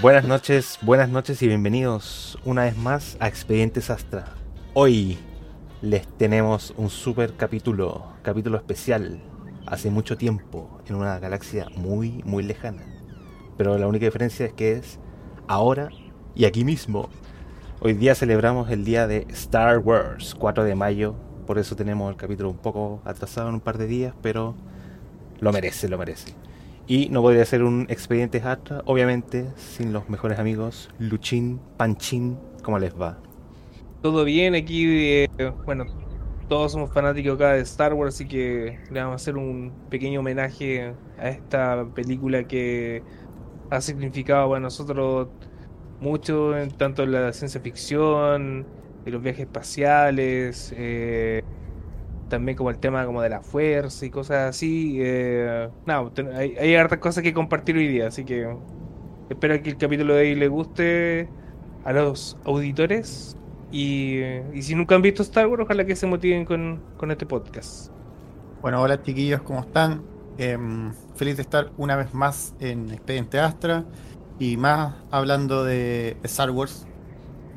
Buenas noches, buenas noches y bienvenidos una vez más a Expedientes Astra. Hoy les tenemos un super capítulo, capítulo especial, hace mucho tiempo, en una galaxia muy, muy lejana. Pero la única diferencia es que es ahora y aquí mismo. Hoy día celebramos el día de Star Wars, 4 de mayo, por eso tenemos el capítulo un poco atrasado en un par de días, pero lo merece, lo merece. Y no podría ser un expediente Astra, obviamente, sin los mejores amigos, Luchín, Panchín, ¿cómo les va? Todo bien, aquí, eh, bueno, todos somos fanáticos acá de Star Wars, así que le vamos a hacer un pequeño homenaje a esta película que ha significado para nosotros mucho, en tanto en la ciencia ficción, en los viajes espaciales, eh, también como el tema como de la fuerza y cosas así. Eh, no, hay, hay hartas cosas que compartir hoy día, así que espero que el capítulo de hoy le guste a los auditores. Y, y si nunca han visto Star Wars, ojalá que se motiven con, con este podcast. Bueno, hola chiquillos, ¿cómo están? Em, feliz de estar una vez más en Expediente Astra y más hablando de Star Wars.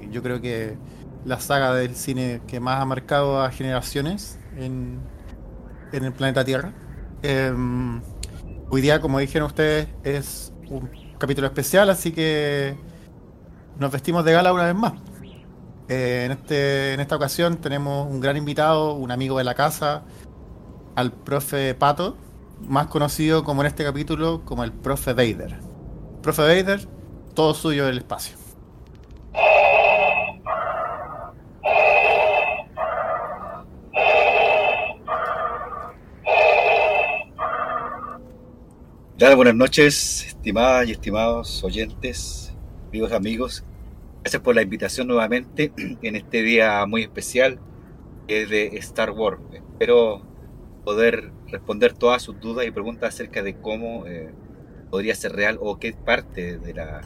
Yo creo que la saga del cine que más ha marcado a generaciones en, en el planeta Tierra. Em, hoy día, como dijeron ustedes, es un capítulo especial, así que nos vestimos de gala una vez más. Eh, en, este, en esta ocasión tenemos un gran invitado, un amigo de la casa, al profe Pato, más conocido como en este capítulo como el profe Vader. Profe Vader, todo suyo del espacio. Buenas noches, estimadas y estimados oyentes, amigos amigos. Gracias por la invitación nuevamente en este día muy especial de Star Wars. Espero poder responder todas sus dudas y preguntas acerca de cómo eh, podría ser real o qué parte de la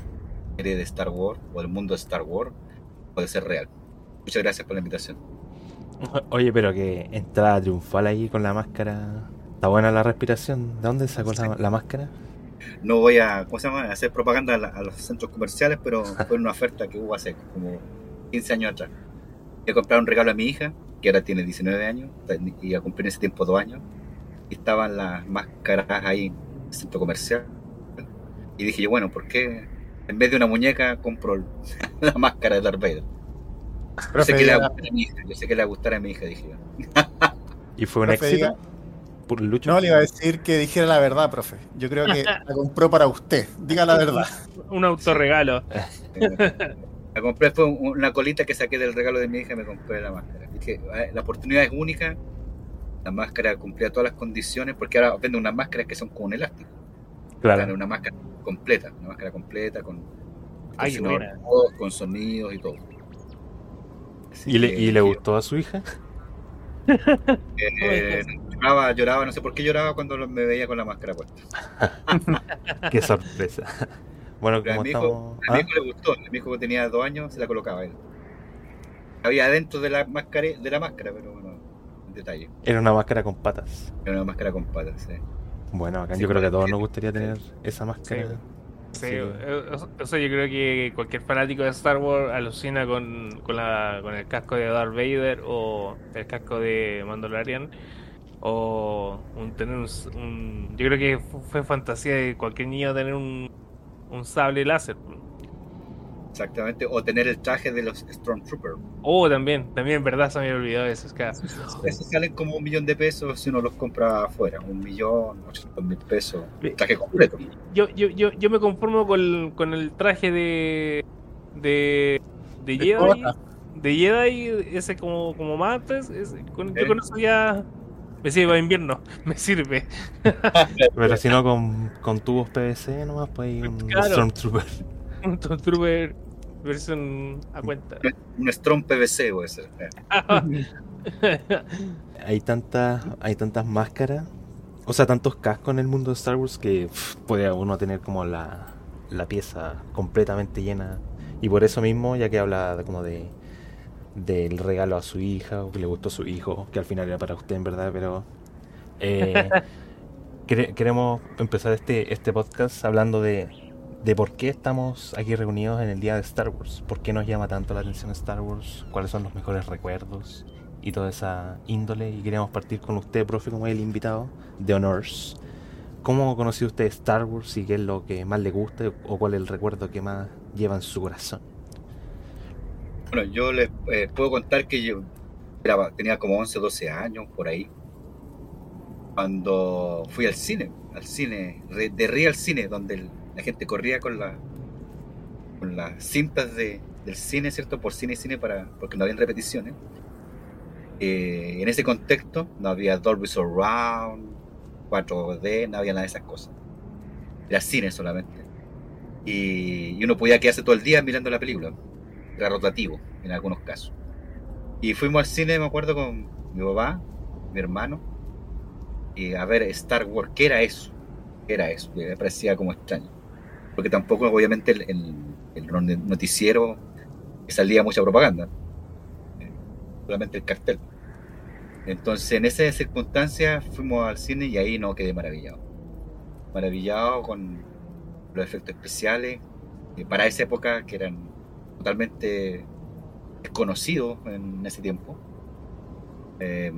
serie de Star Wars o del mundo de Star Wars puede ser real. Muchas gracias por la invitación. Oye, pero que entrada triunfal ahí con la máscara. Está buena la respiración. ¿De dónde sacó la, la máscara? No voy a, ¿cómo se llama? a hacer propaganda a, la- a los centros comerciales, pero fue una oferta que hubo hace como 15 años atrás. He comprado un regalo a mi hija, que ahora tiene 19 años, y a cumplir en ese tiempo dos años. Y estaban las máscaras ahí en el centro comercial. Y dije yo, bueno, ¿por qué en vez de una muñeca compro la máscara de Darth Vader? Yo sé que le va a ya- gustar a mi hija, yo sé que le va a gustar a mi hija, dije yo. ¿Y fue un profe, éxito? Ya- Por Lucho. No le iba a decir que dijera la verdad, profe. Yo creo que la compró para usted. Diga la verdad. Un autorregalo. La compré fue un- una colita que saqué del regalo de mi hija y me compré la máscara. Dije, "Ah, la oportunidad es única. La máscara cumplía todas las condiciones porque ahora venden unas máscaras que son con un elástico. Claro. Una máscara completa, una máscara completa con, Ay, con, voz, con sonidos y todo. Así ¿Y le, que ¿Y le dije, gustó a su hija? eh, lloraba, lloraba, no sé por qué lloraba cuando me veía con la máscara puesta. Qué sorpresa. Bueno, Pero a como mi hijo, estamos. a mi ¿Ah? hijo le gustó. A mi hijo que tenía dos años se la colocaba él. Había adentro de la máscara, de la máscara pero bueno, detalle. Era una máscara con patas. Era una máscara con patas, sí. Bueno, acá Sí, yo creo que a todos nos gustaría tener esa máscara. Sí. Sí, Sí. o- o sea, yo creo que cualquier fanático de Star Wars alucina con, con, la, con el casco de Darth Vader o el casco de Mandalorian o un, tener un, un- yo creo que fu- fue fantasía de cualquier niño tener un, un sable láser. Exactamente. O tener el traje de los Stormtroopers. Oh, también, también, verdad, se me había olvidado eso. Es que, Esos salen como un millón de pesos si uno los compra afuera. Un millón, ochocientos mil pesos. Traje completo. yo, yo, yo, yo me conformo con, con el traje de de, de Jedi. De Jedi, ese como, como mates. ese- con, yo Eh. con eso ya me sirve para invierno. Me sirve. Pero si no, con, con tubos PVC nomás, pues hay un Claro. Stormtrooper. Un Stormtrooper versión a cuenta. Un Strong PVC puede ser. Eh. Hay tantas, hay tantas máscaras, o sea, tantos cascos en el mundo de Star Wars que pff, puede uno tener como la, la pieza completamente llena. Y por eso mismo, ya que habla como de del regalo a su hija, o que le gustó a su hijo, que al final era para usted en verdad, pero eh, quere- queremos empezar este, este podcast hablando de, de por qué estamos aquí reunidos en el día de Star Wars. ¿Por qué nos llama tanto la atención Star Wars? ¿Cuáles son los mejores recuerdos? Y toda esa índole. Y queríamos partir con usted, profe, como el invitado de Honors. ¿Cómo conoció usted Star Wars y qué es lo que más le gusta o cuál es el recuerdo que más lleva en su corazón? Bueno, yo les eh, puedo contar que yo era- tenía como 11 o 12 años por ahí. Cuando fui al cine, al cine, de Real Cine, donde el- la gente corría con, la, con las cintas de, del cine, ¿cierto? Por cine y cine, para, porque no habían repeticiones. Eh, en ese contexto no había Dolby Surround, 4D, no había nada de esas cosas. Era cine solamente. Y, y uno podía quedarse todo el día mirando la película. Rotativo en algunos casos. Y fuimos al cine, me acuerdo, con mi papá, mi hermano, y a ver Star Wars. ¿Qué era eso? ¿Qué era eso? Me parecía como extraño. Porque tampoco, obviamente, el, el- el noticiero salía mucha propaganda. Eh, Solamente el cartel. Entonces, en esas circunstancias, fuimos al cine y ahí no quedé maravillado. Maravillado con los efectos especiales, para esa época que eran totalmente desconocidos en ese tiempo. Eh,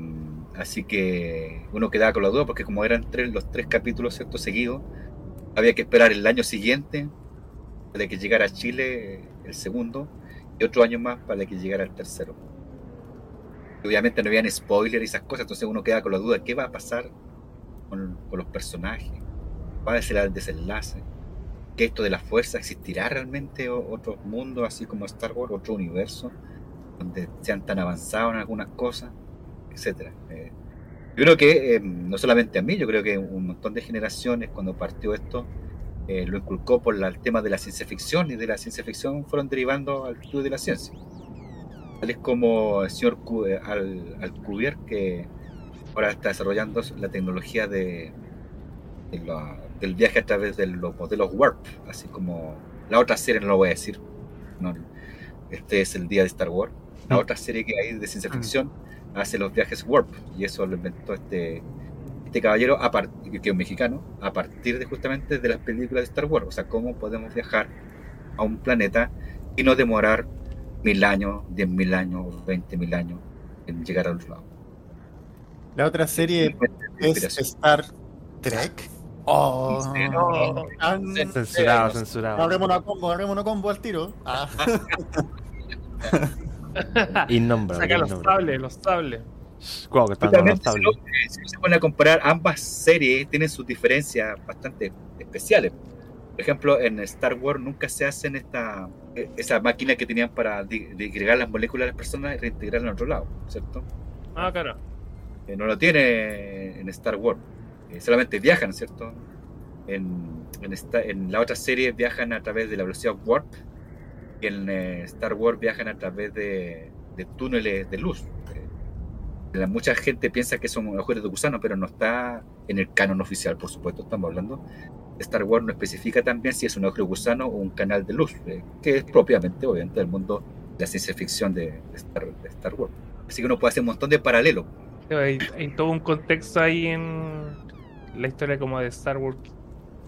así que uno quedaba con la duda porque como eran tres, los tres capítulos ¿cierto? seguidos, había que esperar el año siguiente para que llegara a Chile el segundo y otro año más para que llegara el tercero. Obviamente no habían spoilers y esas cosas, entonces uno queda con la duda, ¿qué va a pasar con, con los personajes? ¿Cuál será el desenlace? ¿Que esto de la fuerza existirá realmente o- otro mundo así como Star Wars, otro universo, donde sean tan avanzados en algunas cosas, etcétera? Eh, yo creo que eh, no solamente a mí, yo creo que un montón de generaciones cuando partió esto eh, lo inculcó por la- el tema de la ciencia ficción y de la ciencia ficción fueron derivando al estudio de la ciencia. Tal es como el señor eh, Al- Alcubierre que ahora está desarrollando la tecnología de, de la- del viaje a través de los modelos Warp, así como la otra serie no lo voy a decir. no, este es el día de Star Wars. La Mm. otra serie que hay de ciencia ficción hace los viajes Warp y eso lo inventó este este caballero a que es un mexicano a partir de justamente de las películas de Star Wars, o sea, cómo podemos viajar a un planeta y no demorar mil años, diez mil años, veinte mil años en llegar al otro lado. La otra serie es. Star Trek. Oh, Sí, no. tan- Censurado, censurado. Agarremos una combo, agarremos una combo al tiro. Ah, Innombrable. Saca los sables, los sables. Guau, que están si, uno- si se pone a comparar ambas series, tienen sus diferencias bastante especiales. Por ejemplo, en Star Wars nunca se hacen esta eh, esa máquina que tenían para di- digregar las moléculas de las personas y reintegrarlas en otro lado, ¿cierto? Ah, claro. Eh, no lo tiene en Star Wars. Eh, solamente viajan, ¿cierto? En, en, esta- en la otra serie viajan a través de la velocidad warp y en eh, Star Wars viajan a través de, de túneles de luz. Eh, la- mucha gente piensa que son agujeros de gusano, pero no está en el canon oficial, por supuesto, estamos hablando. Star Wars no especifica también si es un agujero de gusano o un canal de luz, eh, que es propiamente, obviamente, del mundo de la ciencia ficción de, de Star, de Star Wars. Así que uno puede hacer un montón de paralelos. Hay, hay todo un contexto ahí en la historia como de Star Wars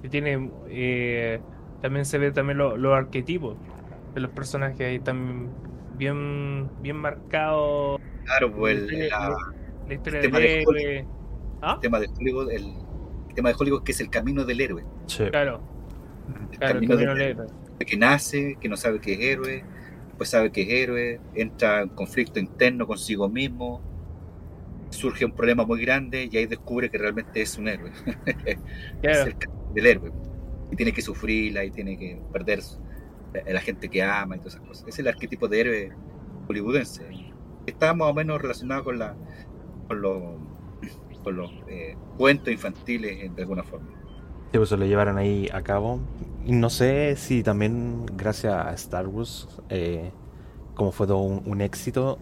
que tiene eh, también se ve también lo- los arquetipos de los personajes ahí también bien bien marcados Claro, pues el, la- la historia el tema del de héroe ¿Ah? el tema de Hollywood, el, el tema de Hollywood que es el camino del héroe. Sí. claro El claro camino camino del del héroe. que nace, que no sabe que es héroe, pues sabe que es héroe, entra en conflicto interno consigo mismo, surge un problema muy grande y ahí descubre que realmente es un héroe. es el del héroe. Y tiene que sufrirla y tiene que perder a la gente que ama y todas esas cosas. Es el arquetipo de héroe hollywoodense. Está más o menos relacionado con la con los, con los eh, cuentos infantiles eh, de alguna forma. Sí, pues se lo llevaron ahí a cabo. Y no sé si también gracias a Star Wars, eh, como fue todo un, un éxito,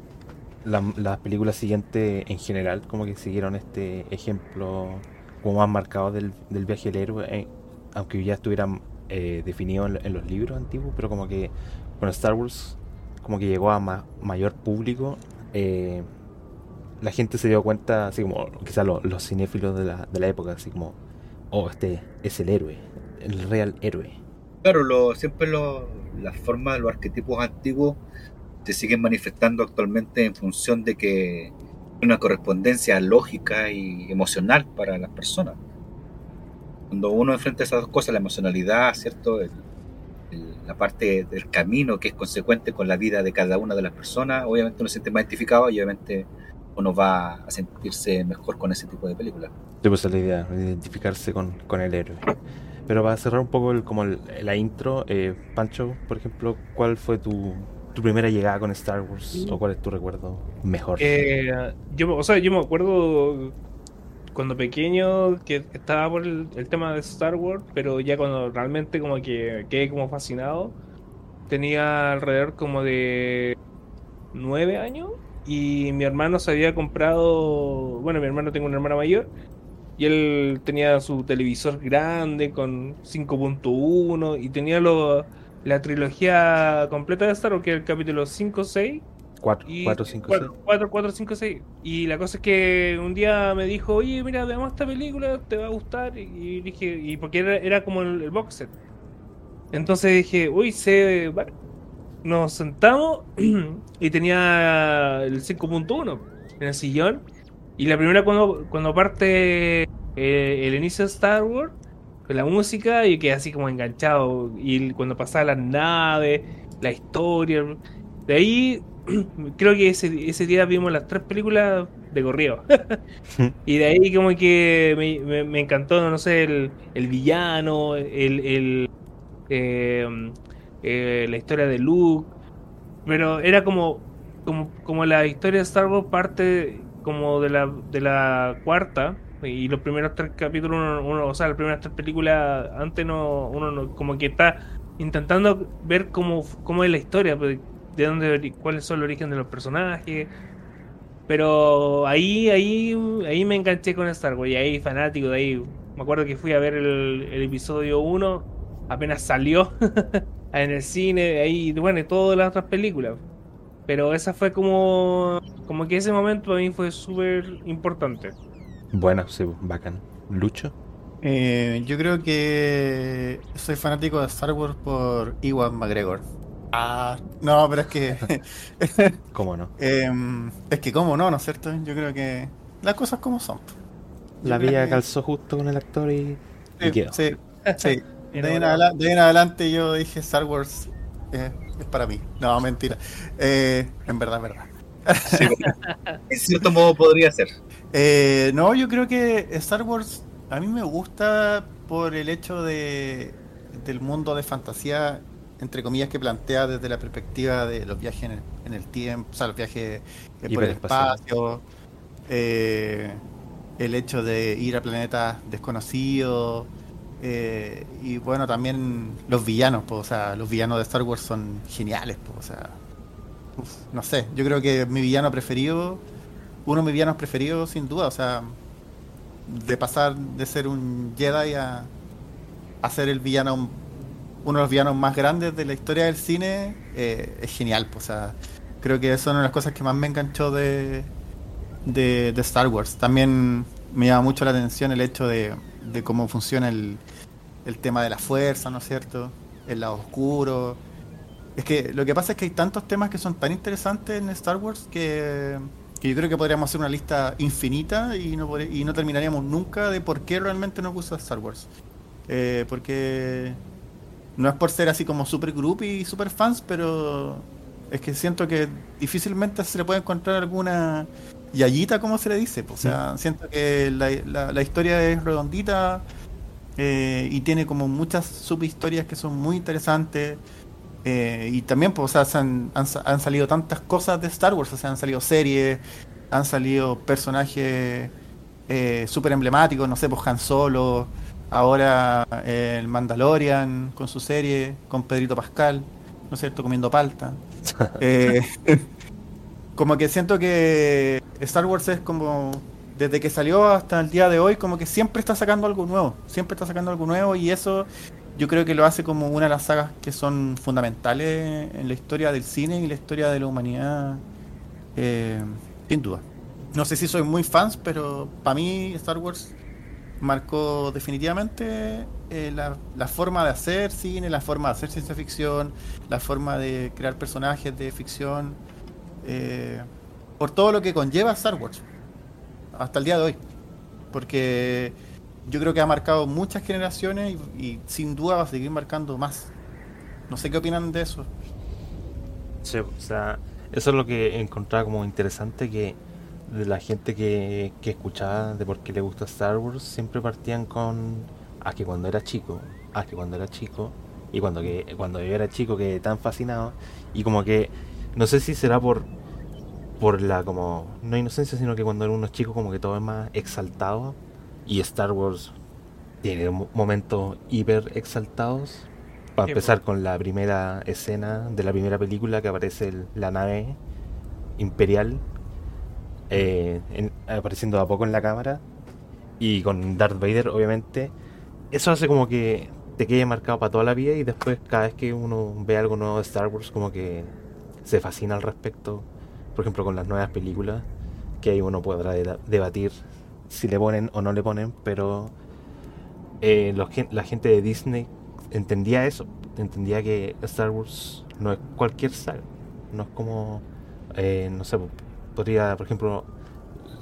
la- las películas siguientes en general como que siguieron este ejemplo como más marcado del, del viaje del héroe, eh, aunque ya estuvieran eh, definidos en, los libros antiguos, pero como que con Star Wars como que llegó a ma- mayor público. eh, la gente se dio cuenta, así como quizás los cinéfilos de la, de la época, así como, oh, este es el héroe, el real héroe. Claro, lo, siempre lo, las formas, los arquetipos antiguos se siguen manifestando actualmente en función de que una correspondencia lógica y emocional para las personas. Cuando uno enfrenta esas dos cosas, la emocionalidad, ¿cierto? La parte del camino que es consecuente con la vida de cada una de las personas, obviamente uno se siente más identificado y obviamente uno va a sentirse mejor con ese tipo de películas. Sí, pues la idea, identificarse con, con el héroe. Pero para cerrar un poco como la intro, eh, Pancho, por ejemplo, ¿cuál fue tu, tu primera llegada con Star Wars? ¿O cuál es tu recuerdo mejor? Eh, yo, o sea, yo me acuerdo cuando pequeño que estaba por el, tema de Star Wars, pero ya cuando realmente como que quedé como fascinado, tenía alrededor como de nueve años y mi hermano se había comprado, bueno, mi hermano tengo un hermano mayor y él tenía su televisor grande con 5.1 y tenía lo, la trilogía completa de Star Wars, que es el capítulo 5, 6 4, y 4, 5, 6. 4, 4, 5, 6. Y la cosa es que un día me dijo, oye, mira, veamos esta película, te va a gustar. Y dije, y porque era, era como el, el box set. Entonces dije, uy, se. vale. Nos sentamos y tenía el 5.1 en el sillón. Y la primera, cuando, cuando parte eh, el inicio de Star Wars, con la música, y quedé así como enganchado. Y cuando pasaba las naves, la historia. De ahí creo que ese, ese día vimos las tres películas de corrido. y de ahí como que me, me- me encantó, no sé, el, el villano, el, el, eh, eh, la historia de Luke. Pero era como, como, como la historia de Star Wars parte como de la, de la cuarta. Y los primeros tres capítulos, uno, o sea, las primeras tres películas, antes no, uno no- como que está intentando ver cómo, cómo es la historia, pues, de dónde, cuáles son el origen de los personajes. Pero ahí, ahí, ahí me enganché con Star Wars y ahí fanático de ahí. Me acuerdo que fui a ver el, el episodio 1, apenas salió en el cine, ahí, bueno, y todas las otras películas. Pero esa fue como, como que ese momento para mí fue súper importante. Bueno, sí, bacán. ¿Lucho? Eh, yo creo que soy fanático de Star Wars por Iwan McGregor. Ah, no, pero es que. ¿Cómo no? em, es que, ¿cómo no, no es cierto? Yo creo que las cosas como son. Yo La vida que- calzó justo con el actor y, y Sí, quedó. sí, sí. De ahí, en Enamorado. adela- de ahí en adelante yo dije Star Wars eh, es para mí. No, mentira. Eh, en verdad, en verdad. Sí, bueno, en cierto modo podría ser. Eh, no, yo creo que Star Wars a mí me gusta por el hecho de del mundo de fantasía, entre comillas, que plantea desde la perspectiva de los viajes en el, en el tiempo, o sea, los viajes eh, por el espacio, eh, el hecho de ir a planetas desconocidos, eh, y bueno, también los villanos, pues, o sea, los villanos de Star Wars son geniales, pues, o sea, uf, no sé, yo creo que mi villano preferido uno de mis villanos preferidos, sin duda. O sea, de pasar de ser un Jedi a, a ser el villano, uno de los villanos más grandes de la historia del cine, eh, es genial. pues, O sea, creo que eso es una de las cosas que más me enganchó de, de, de Star Wars. También me llama mucho la atención el hecho de, de cómo funciona el, el tema de la fuerza, ¿no es cierto? El lado oscuro. Es que lo que pasa es que hay tantos temas que son tan interesantes en Star Wars que, que yo creo que podríamos hacer una lista infinita y no, y no terminaríamos nunca de por qué realmente nos gusta Star Wars. Eh, porque no es por ser así como super groupie y super fans, pero es que siento que difícilmente se le puede encontrar alguna yayita, como se le dice. O sea, siento que la, la- la historia es redondita eh, y tiene como muchas subhistorias que son muy interesantes. Eh, y también, pues, o sea, se han, han salido tantas cosas de Star Wars, o sea, han salido series, han salido personajes eh, súper emblemáticos, no sé, pues Han Solo, ahora eh, el Mandalorian con su serie, con Pedrito Pascal, ¿no es cierto?, comiendo palta. Eh, como que siento que Star Wars es como, desde que salió hasta el día de hoy, como que siempre está sacando algo nuevo, siempre está sacando algo nuevo y eso yo creo que lo hace como una de las sagas que son fundamentales en la historia del cine y la historia de la humanidad, eh, sin duda. No sé si soy muy fans, pero para mí Star Wars marcó definitivamente eh, la, forma de hacer cine, la forma de hacer ciencia ficción, la forma de crear personajes de ficción, eh, por todo lo que conlleva Star Wars, hasta el día de hoy. Porque yo creo que ha marcado muchas generaciones y, sin duda va a seguir marcando más. No sé qué opinan de eso. Sí, o sea, eso es lo que encontraba como interesante que de la gente que, que escuchaba de por qué le gusta Star Wars siempre partían con ah que cuando era chico, ah que cuando era chico y cuando que cuando yo era chico que tan fascinado y como que no sé si será por por la como no inocencia sino que cuando era unos chicos como que todo es más exaltado y Star Wars tiene mo- momentos hiper exaltados. Para empezar con la primera escena de la primera película que aparece el- la nave imperial eh, en- apareciendo a poco en la cámara y con Darth Vader obviamente eso hace como que te quede marcado para toda la vida y después cada vez que uno ve algo nuevo de Star Wars como que se fascina al respecto. Por ejemplo con las nuevas películas que ahí uno podrá deba- debatir si le ponen o no le ponen pero eh, los la gente de Disney entendía eso entendía que Star Wars no es cualquier saga no es como eh, no sé podría por ejemplo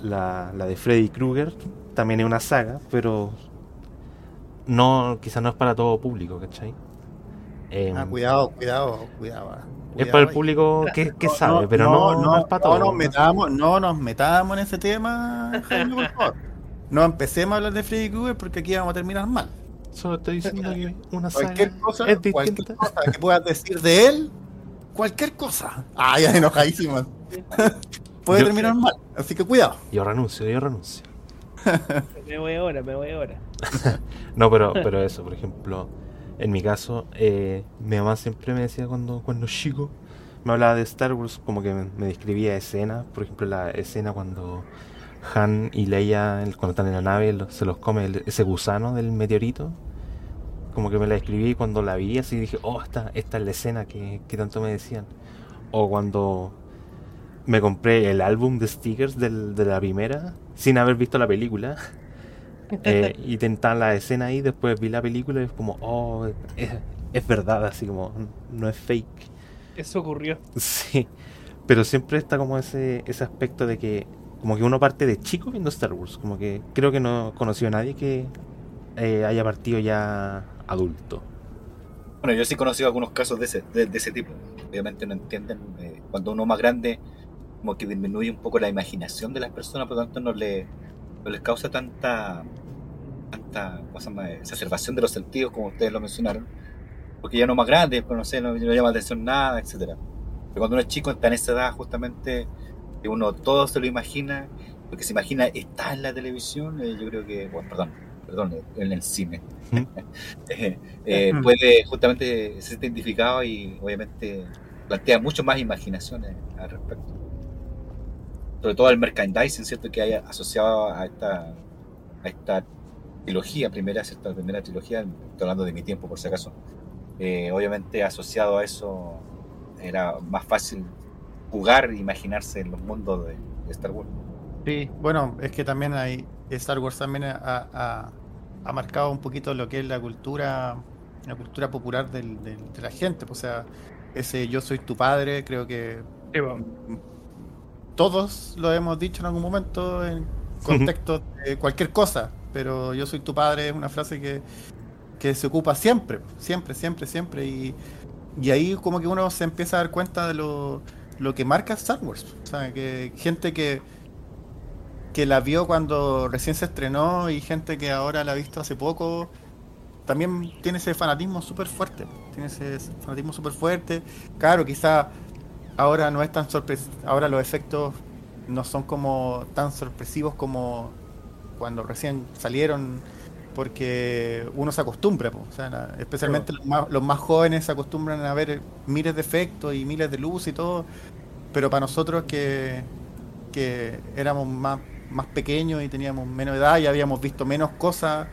la, la de Freddy Krueger también es una saga pero no quizás no es para todo público ¿cachai? Em, Ah, cuidado, cuidado, cuidado. ah, es para el público que, que No, sabe no, pero no, no, es para no todo nos metamos, no nos metamos en ese tema, Jaime, por favor. No empecemos a hablar de Freddy Krueger porque aquí vamos a terminar mal. solo estoy diciendo que una saga Cualquier cosa, es cualquier cosa que puedas decir de él, cualquier cosa. Ah, ya enojadísimo. Puede Yo- terminar mal, así que cuidado. yo renuncio yo renuncio Me voy ahora, me voy ahora. No, pero, pero eso, por ejemplo, en mi caso, eh, mi mamá siempre me decía cuando, cuando chico, me hablaba de Star Wars, como que me, describía escenas, por ejemplo, la escena cuando Han y Leia, cuando están en la nave, se los come ese gusano del meteorito. Como que me la escribí y cuando la vi así dije, oh, esta, esta es la escena que, que tanto me decían. O cuando me compré el álbum de stickers de la primera, sin haber visto la película. Eh, y la escena ahí, después vi la película y es como, oh, es, es verdad, así como, no es fake. Eso ocurrió. Sí, pero siempre está como ese, ese aspecto de que, como que uno parte de chico viendo Star Wars, como que creo que no conoció a nadie que eh, haya partido ya adulto. Bueno, yo sí he conocido algunos casos de ese, de, de ese tipo. Obviamente no entienden. eh, cuando uno es más grande, como que disminuye un poco la imaginación de las personas, por lo tanto no, le, no les causa tanta, tanta ¿cómo se llama? exacerbación de los sentidos, como ustedes lo mencionaron. Porque ya no es más grande, pues no sé, no, no llama la atención nada, etcétera Pero cuando uno es chico, está en esa edad justamente, que uno todo se lo imagina, lo que se imagina está en la televisión, eh, yo creo que, bueno, perdón, perdón, en el cine. ¿Mm? Eh, eh, Ujú. puede justamente se siente identificado y obviamente plantea mucho más imaginaciones al respecto. Sobre todo el merchandising, ¿cierto? Que hay asociado a esta, a esta trilogía, primera, ¿cierto? La primera trilogía, estoy hablando de mi tiempo por si acaso. Eh, obviamente asociado a eso era más fácil jugar e imaginarse en los mundos de, de Star Wars. Sí, bueno, es que también hay Star Wars también ha, ha- ha marcado un poquito lo que es la cultura, la cultura popular del- del- de la gente. O sea, ese yo soy tu padre, creo que Sí, po. Todos lo hemos dicho en algún momento en contexto de cualquier cosa, pero yo soy tu padre es una frase que, que se ocupa siempre, siempre, siempre, siempre. Y, y ahí como que uno se empieza a dar cuenta de lo, lo que marca Star Wars. O sea, que gente que, que la vio cuando recién se estrenó y gente que ahora la ha visto hace poco, también tiene ese fanatismo súper fuerte. Tiene ese fanatismo súper fuerte. Claro, quizá ahora no es tan sorpresivo. Ahora los efectos no son como tan sorpresivos como cuando recién salieron, porque uno se acostumbra. po. O sea, especialmente los, más, los más jóvenes se acostumbran a ver miles de efectos y miles de luz y todo. Pero para nosotros que, que éramos más, más pequeños y teníamos menos edad y habíamos visto menos cosas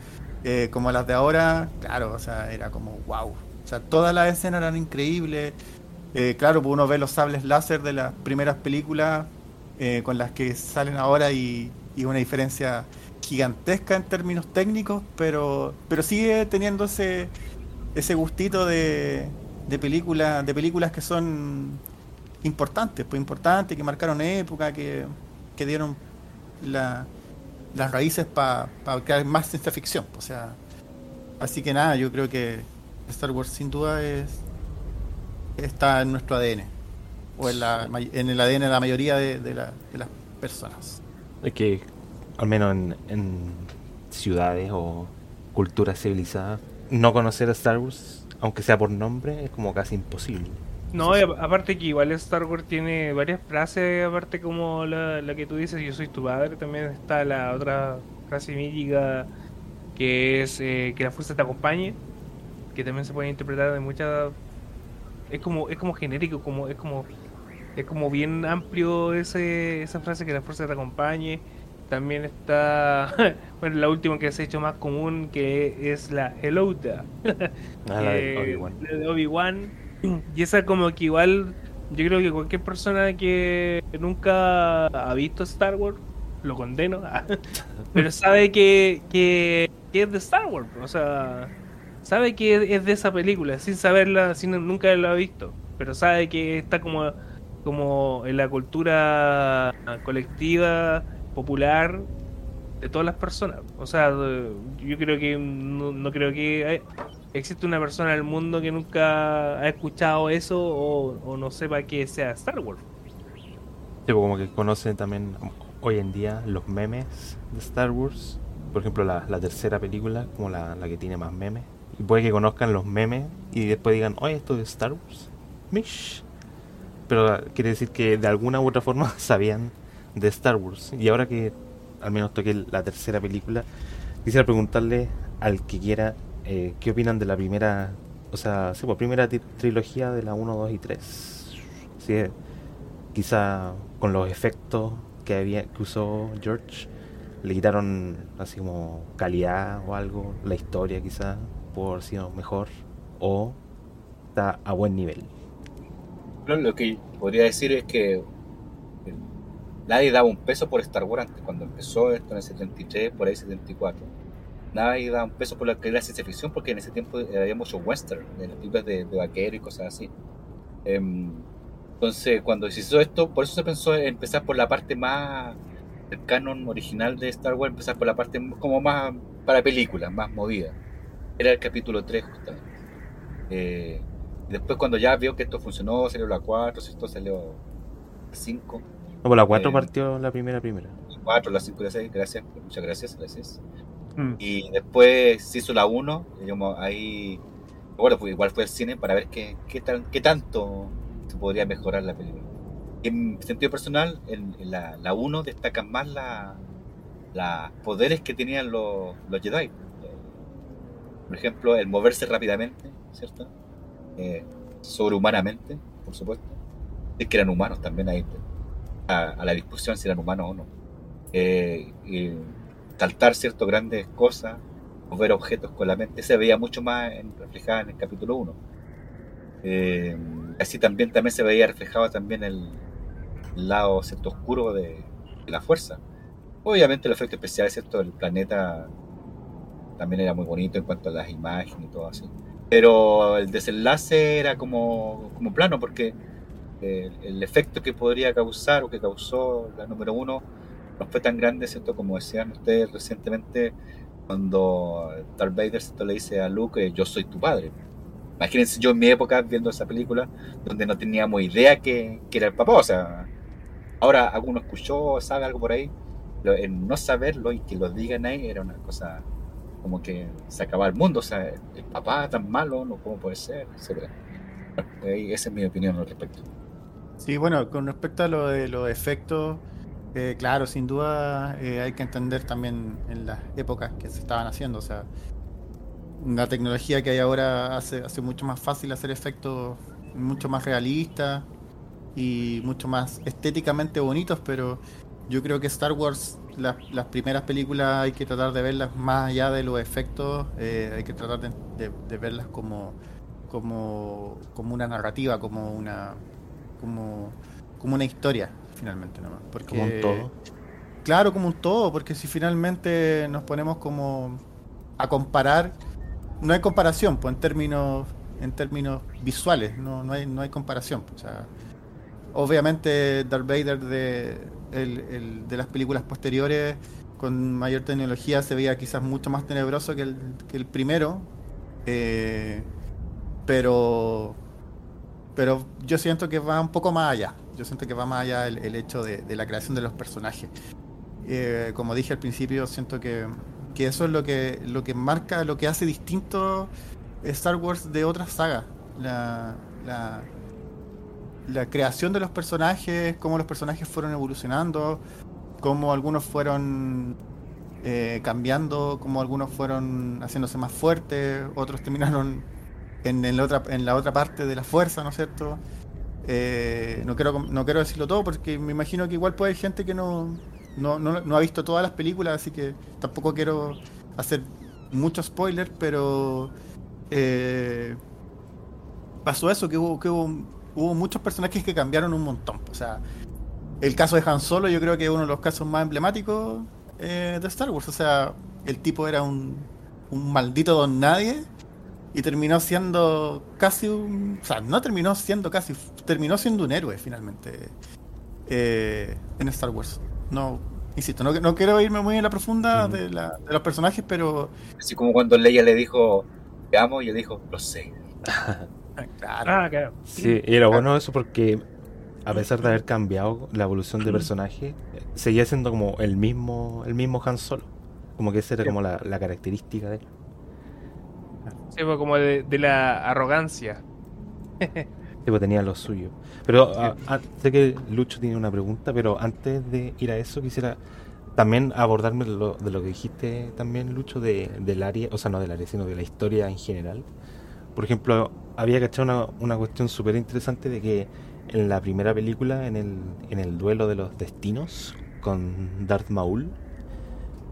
eh, como las de ahora, claro, o sea, era como wow. O sea, todas las escenas eran increíbles. Eh, claro, pues uno ve los sables láser de las primeras películas eh, con las que salen ahora y, una diferencia gigantesca en términos técnicos, pero, pero sigue teniendo ese, ese gustito de, de, película, de películas que son importantes, pues importantes, que marcaron época, que, que dieron la, las raíces para crear más ciencia ficción. O sea, así que nada, yo creo que Star Wars sin duda es está en nuestro ADN o en, la, en el ADN de la mayoría de, de, la, de las personas. Es que, al menos en, en ciudades o culturas civilizadas, no conocer a Star Wars, aunque sea por nombre, es como casi imposible. No, aparte que igual Star Wars tiene varias frases, aparte como la, la, que tú dices, yo soy tu padre, también está la otra frase mítica que es eh, que la fuerza te acompañe, que también se puede interpretar de muchas... Es como, es como genérico, como, es como es como bien amplio ese, esa frase que la fuerza te acompañe. También está, bueno, la última que se ha hecho más común, que es la Hello ah, la de Obi-Wan. y esa como que igual, yo creo que cualquier persona que nunca ha visto Star Wars, lo condeno, pero sabe que, que, es de Star Wars, o sea, sabe que es de esa película, sin saberla, sin nunca la ha visto, pero sabe que está como, como en la cultura colectiva, popular, de todas las personas. O sea, yo creo que no, creo que existe una persona en el mundo que nunca ha escuchado eso o, no sepa que sea Star Wars. Sí, como que conocen también hoy en día los memes de Star Wars. Por ejemplo, la, tercera película, como la, que tiene más memes. Y puede que conozcan los memes y después digan, oye, esto es Star Wars. Mish. Pero quiere decir que de alguna u otra forma sabían de Star Wars. Y ahora que al menos toqué la tercera película, quisiera preguntarle al que quiera eh, qué opinan de la primera, o sea, sí, pues, primera trilogía de la 1, 2 y 3. Sí, quizá con los efectos que, había, que usó George, le quitaron así como calidad o algo, la historia quizá, por sido mejor, o está a buen nivel. Lo que podría decir es que nadie daba un peso por Star Wars antes, cuando empezó esto en el 73, por ahí 74. Nadie daba un peso por la que era ciencia ficción, porque en ese tiempo había mucho western, de las películas de, de vaquero y cosas así. Em, entonces, cuando se hizo esto, por eso se pensó en empezar por la parte más del canon original de Star Wars, empezar por la parte como más para películas, más movida. Era el capítulo 3, justamente. Eh, después, cuando ya vio que esto funcionó, salió la 4, esto salió la 5 no, pues la 4 eh, partió la primera primera. La 4, la 5 y la 6, gracias, muchas gracias, gracias. Mm. Y después se hizo la 1, digamos, ahí, bueno, pues igual fue el cine para ver qué, qué, tal, qué tanto se podría mejorar la película. en sentido personal, en, la, la 1 destacan más los la poderes que tenían los, los Jedi. Por ejemplo, el moverse rápidamente, ¿cierto? Eh, sobrehumanamente, por supuesto. Es que eran humanos también ahí a, la discusión si eran humanos o no. Eh, y saltar ciertas grandes cosas, o ver objetos con la mente, se veía mucho más en, reflejada en el capítulo 1. Eh, así también, también se veía reflejado también el, lado cierto oscuro de, la fuerza. Obviamente el efecto especial, ¿cierto? El planeta también era muy bonito en cuanto a las imágenes y todo así. Pero el desenlace era como, como plano, porque el, efecto que podría causar o que causó la número uno no fue tan grande, ¿cierto? Como decían ustedes recientemente cuando Darth Vader le dice a Luke, yo soy tu padre. Imagínense yo en mi época viendo esa película donde no teníamos idea que, era el papá, o sea, ahora alguno escuchó, sabe algo por ahí, en no saberlo y que lo digan ahí era una cosa como que se acababa el mundo, o sea, el papá tan malo, no cómo puede ser, etc. esa es mi opinión al respecto. Sí, bueno, con respecto a lo de los efectos, eh, claro, sin duda eh, hay que entender también en las épocas que se estaban haciendo. O sea, la tecnología que hay ahora hace, hace mucho más fácil hacer efectos mucho más realistas y mucho más estéticamente bonitos, pero yo creo que Star Wars, las primeras películas hay que tratar de verlas más allá de los efectos, eh, hay que tratar de, verlas como, como, como una narrativa, como una como, como una historia, finalmente, nomás. Porque, como un todo. claro como un todo, porque si finalmente nos ponemos como a comparar, no hay comparación, pues en términos en términos visuales, no, no hay no hay comparación. pues, o sea, obviamente Darth Vader de, el- de las películas posteriores con mayor tecnología se veía quizás mucho más tenebroso que el, que el primero, eh, pero pero yo siento que va un poco más allá. Yo siento que va más allá el, el hecho de, de la creación de los personajes. Eh, como dije al principio, siento que, que eso es lo que, lo que marca, lo que hace distinto Star Wars de otras sagas. La, la creación de los personajes, cómo los personajes fueron evolucionando, cómo algunos fueron eh, cambiando, cómo algunos fueron haciéndose más fuertes, otros terminaron en, la otra, en la otra parte de la fuerza, ¿no es cierto? Eh, no, quiero, no quiero decirlo todo porque me imagino que igual puede haber gente que no, no, no, no ha visto todas las películas, así que tampoco quiero hacer mucho spoiler, pero eh, pasó eso, que hubo, que hubo, hubo muchos personajes que cambiaron un montón. O sea, el caso de Han Solo yo creo que es uno de los casos más emblemáticos eh, de Star Wars. O sea, el tipo era un, un maldito don nadie y terminó siendo casi un... O sea, no terminó siendo casi... Terminó siendo un héroe finalmente eh, en Star Wars. No, insisto, no, no quiero irme muy en la profunda Mm. de, la- de los personajes, pero... Así como cuando Leia le dijo, te amo, y él dijo, lo sé. Claro. Ah, claro. Sí, y era bueno eso porque a pesar de haber cambiado la evolución de personaje, seguía siendo como el mismo, el mismo Han Solo. Como que esa era como la, la característica de él. Sí, pues, como de, de la arrogancia. Tipo, tenía lo suyo. Pero ah, ah, sé que Lucho tiene una pregunta, pero antes de ir a eso quisiera también abordarme de lo, de lo que dijiste también, Lucho, de, del área, o sea, no del área, sino de la historia en general. Por ejemplo, había cachado una, una cuestión súper interesante de que en la primera película, en el, en el duelo de los destinos con Darth Maul,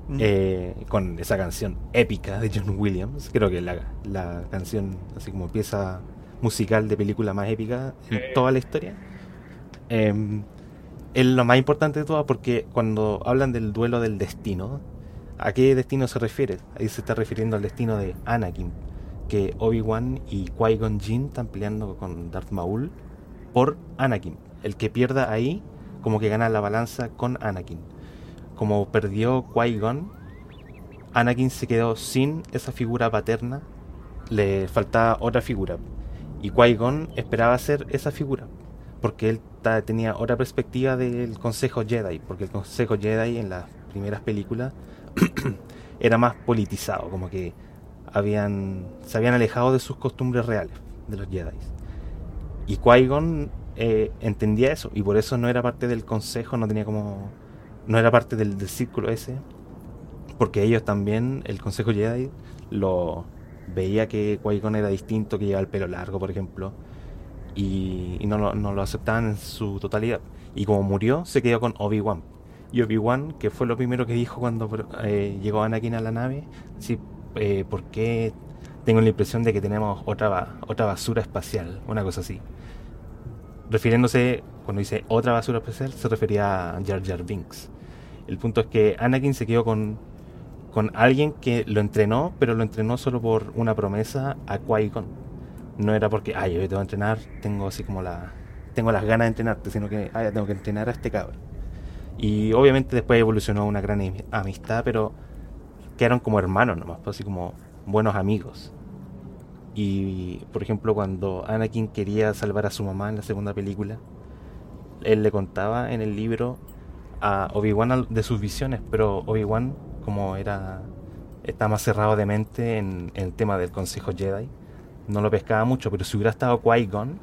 Mm. eh, con esa canción épica de John Williams, creo que la, la canción, así como pieza musical de película más épica en toda la historia. Eh, es lo más importante de todo porque cuando hablan del duelo del destino, ¿a qué destino se refiere? Ahí se está refiriendo al destino de Anakin, que Obi-Wan y Qui-Gon Jinn están peleando con Darth Maul por Anakin. El que pierda ahí, como que gana la balanza con Anakin. Como perdió Qui-Gon, Anakin se quedó sin esa figura paterna, le faltaba otra figura. Y Qui-Gon esperaba ser esa figura, porque él tenía otra perspectiva del Consejo Jedi, porque el Consejo Jedi en las primeras películas era más politizado, como que habían se habían alejado de sus costumbres reales de los Jedi. Y Qui-Gon eh, entendía eso y por eso no era parte del consejo, no tenía como no era parte del, círculo ese, porque ellos también el Consejo Jedi lo veía que Qui-Gon era distinto, que llevaba el pelo largo, por ejemplo, y, no, lo, aceptaban en su totalidad. Y como murió, se quedó con Obi-Wan. Y Obi-Wan, que fue lo primero que dijo cuando eh, llegó Anakin a la nave, sí, eh, ¿por qué tengo la impresión de que tenemos otra, otra basura espacial? Una cosa así. Refiriéndose, cuando dice otra basura espacial, se refería a Jar Jar Binks. El punto es que Anakin se quedó con, con alguien que lo entrenó, pero lo entrenó solo por una promesa a Qui-Gon. No era porque, ay, yo te voy a entrenar, tengo así como la. Tengo las ganas de entrenarte, sino que, ay, tengo que entrenar a este cabrón. Y obviamente después evolucionó una gran ami- amistad, pero quedaron como hermanos nomás, pues, así como buenos amigos. Y por ejemplo, cuando Anakin quería salvar a su mamá en la segunda película, él le contaba en el libro a Obi-Wan de sus visiones, pero Obi-Wan, como era está más cerrado de mente en, en el tema del Consejo Jedi, no lo pescaba mucho, pero si hubiera estado Qui-Gon,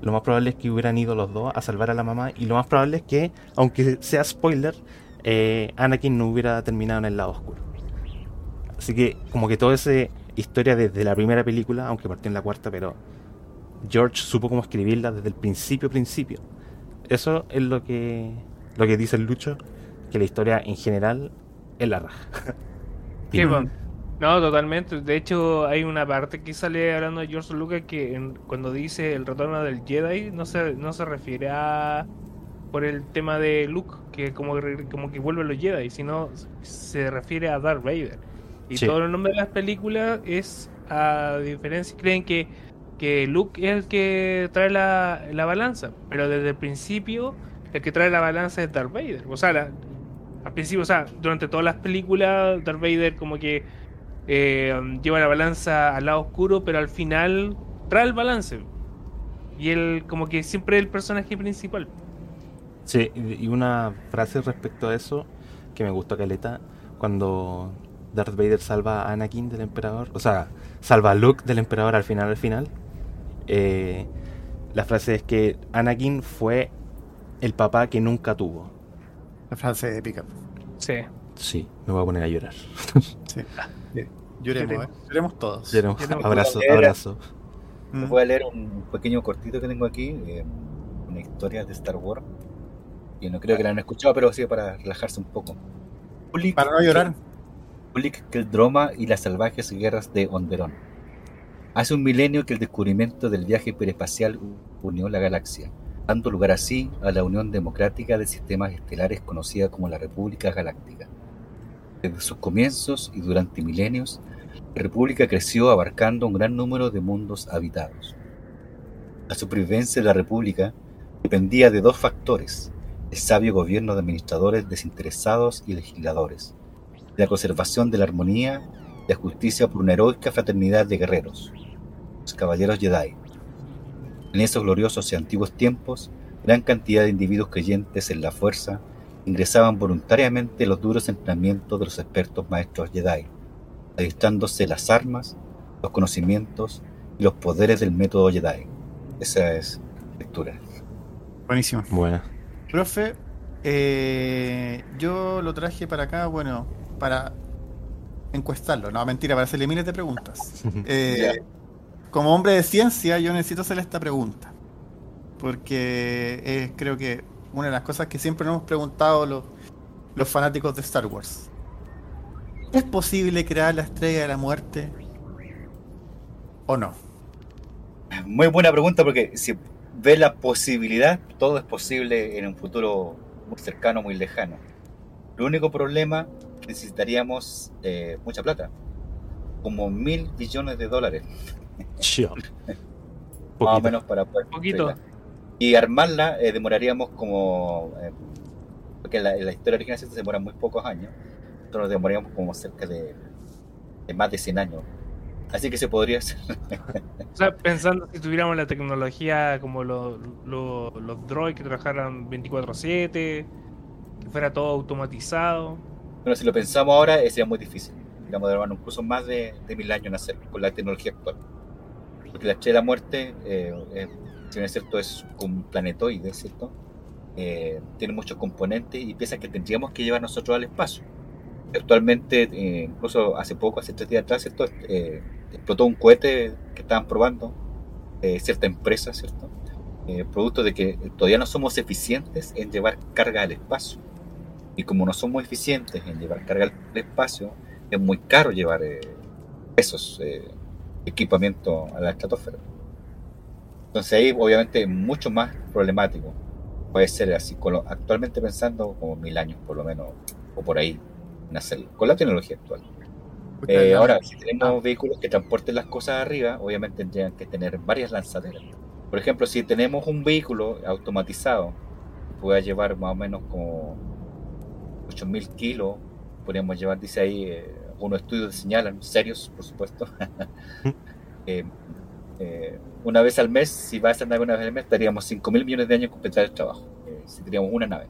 lo más probable es que hubieran ido los dos a salvar a la mamá y lo más probable es que, aunque sea spoiler, eh, Anakin no hubiera terminado en el lado oscuro. Así que como que toda esa historia desde la primera película, aunque partió en la cuarta, pero George supo cómo escribirla desde el principio principio. Eso es lo que lo que dice el Lucho, que la historia en general es la raja. Sí. No, totalmente. De hecho, hay una parte que sale hablando de George Lucas que en- cuando dice el retorno del Jedi no se, no se refiere a, por el tema de Luke, que como, como que vuelve a los Jedi, sino se refiere a Darth Vader. Y Sí. todo el nombre de las películas es, a diferencia, creen que, que Luke es el que trae la, la balanza, pero desde el principio el que trae la balanza es Darth Vader. O sea, la- al principio, o sea, durante todas las películas, Darth Vader como que eh, lleva la balanza al lado oscuro, pero al final trae el balance. Y él como que siempre es el personaje principal. Sí, y y una frase respecto a eso que me gustó Caleta, cuando Darth Vader salva a Anakin del emperador, o sea, salva a Luke del emperador al final, al final. eh, la frase es que Anakin fue el papá que nunca tuvo. La frase épica. Sí. Sí, me voy a poner a llorar. Sí. Lloremos, ¿eh? Lloremos todos. Lloremos. Lloremos. Abrazo, abrazo. Mm. Les voy a leer un pequeño cortito que tengo aquí, eh, una historia de Star Wars. Y no creo que la han escuchado, pero sí para relajarse un poco. Para no llorar. Ulick Keldroma y las salvajes guerras de Onderón. Hace un milenio que el descubrimiento del viaje hiperespacial unió la galaxia, dando lugar así a la Unión Democrática de Sistemas Estelares conocida como la República Galáctica. Desde sus comienzos y durante milenios, la República creció abarcando un gran número de mundos habitados. La supervivencia de la República dependía de dos factores, el sabio gobierno de administradores desinteresados y legisladores, la conservación de la armonía y la justicia por una heroica fraternidad de guerreros, los caballeros Jedi. En esos gloriosos y antiguos tiempos, gran cantidad de individuos creyentes en la fuerza ingresaban voluntariamente en los duros entrenamientos de los expertos maestros Jedi, adistrándose las armas, los conocimientos y los poderes del método Jedi. Esa es lectura. Buenísimo. Bueno, Profe, eh, yo lo traje para acá, bueno, para encuestarlo. No, mentira, para hacerle miles de preguntas. Eh, como hombre de ciencia, yo necesito hacerle esta pregunta. Porque es creo que una de las cosas que siempre nos hemos preguntado los, los fanáticos de Star Wars. ¿Es posible crear la estrella de la muerte? ¿O no? Muy buena pregunta porque si ves la posibilidad, todo es posible en un futuro muy cercano, muy lejano. El único problema, necesitaríamos eh, mucha plata, como mil billones de dólares, más o Poquito. menos para poder Poquito. construirla. Y armarla eh, demoraríamos como, eh, porque la, historia original se demora muy pocos años, nosotros nos demoraríamos como cerca de, de más de 100 años. Así que se podría hacer. O sea, pensando si tuviéramos la tecnología como lo- lo- los droids que trabajaran 24/7, que fuera todo automatizado. Pero si lo pensamos ahora, eh, sería muy difícil. Digamos, demorar incluso más de, de mil años en con la tecnología actual. Porque la estrella de la muerte, eh, eh, si bien es cierto, es un planetoide, ¿cierto? Tiene muchos componentes y piezas que tendríamos que llevar nosotros al espacio. Actualmente, incluso hace poco, hace tres días atrás, ¿cierto? Explotó un cohete que estaban probando cierta empresa, ¿cierto? Producto de que todavía no somos eficientes en llevar carga al espacio. Y como no somos eficientes en llevar carga al espacio, es muy caro llevar eh, esos eh, equipamientos a la estratosfera. Entonces ahí obviamente es mucho más problemático. Puede ser así, con lo- actualmente pensando como mil años por lo menos, o por ahí, en hacerlo, con la tecnología actual. Eh, ahora, si tenemos vehículos que transporten las cosas arriba, obviamente tendrían que tener varias lanzaderas. Por ejemplo, si tenemos un vehículo automatizado pueda llevar más o menos como 8000 kilos, podríamos llevar, dice ahí, eh, algunos estudios señalan, serios, por supuesto. Eh, eh, una vez al mes, si va a esa nave una vez al mes, estaríamos 5 mil millones de años en completar el trabajo. eh, si teníamos una nave.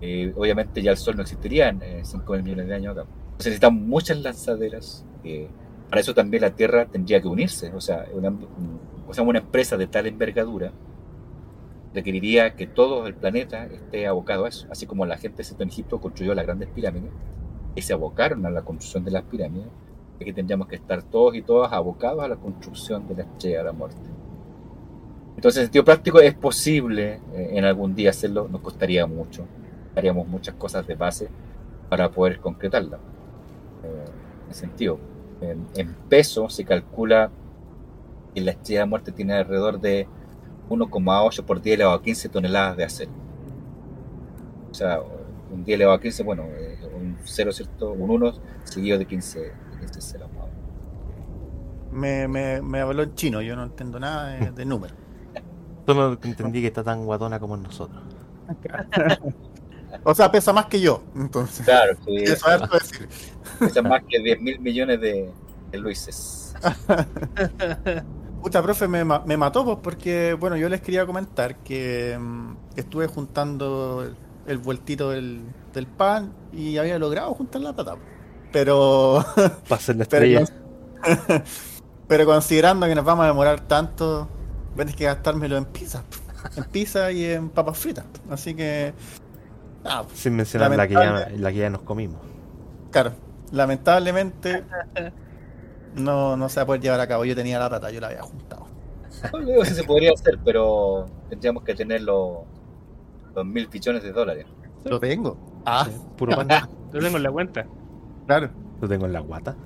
Eh, obviamente ya el Sol no existiría en 5 mil millones de años acá. Muchas lanzaderas. eh, para eso también la Tierra tendría que unirse. O sea, una, un- o sea, una empresa de tal envergadura requeriría que todo el planeta esté abocado a eso. Así como la gente de Egipto construyó las grandes pirámides y se abocaron a la construcción de las pirámides, es que tendríamos que estar todos y todas abocados a la construcción de la estrella de la muerte. Entonces, en sentido práctico, es posible eh, en algún día hacerlo, nos costaría mucho, haríamos muchas cosas de base para poder concretarla. Eh, en sentido, en, en peso se calcula que la estrella de la muerte tiene alrededor de 1,8 por 10 elevado a 15 toneladas de acero. O sea, un 10 elevado a 15, bueno, eh, un 0, ¿cierto? Un 1 seguido de 15, de 15 ceros. Me, me, me habló en chino, yo no entiendo nada de, de números. Solo entendí que está tan guatona como nosotros. O sea, pesa más que yo, entonces. Claro, sí, Eso es decir. pesan más que 10 mil millones de, de Luises. Puta, profe, me, ma- me mató pues, porque, bueno, yo les quería comentar que mm, estuve juntando el, el vueltito del, del pan y había logrado juntar la plata. pues. Pero, Para ser la pero, estrella. pero considerando que nos vamos a demorar tanto, tener que gastármelo en pizza. pues. En pizza y en papas fritas. Así que, ah, pues, Sin mencionar la que, ya, la que ya nos comimos. claro, lamentablemente no, no se va a poder llevar a cabo. Yo tenía la plata, yo la había juntado. No digo si se podría hacer, pero tendríamos que tener los, los mil billones de dólares. Lo tengo. Ah, Sí, Puro pan. Lo tengo en la cuenta. claro. Lo tengo en la guata.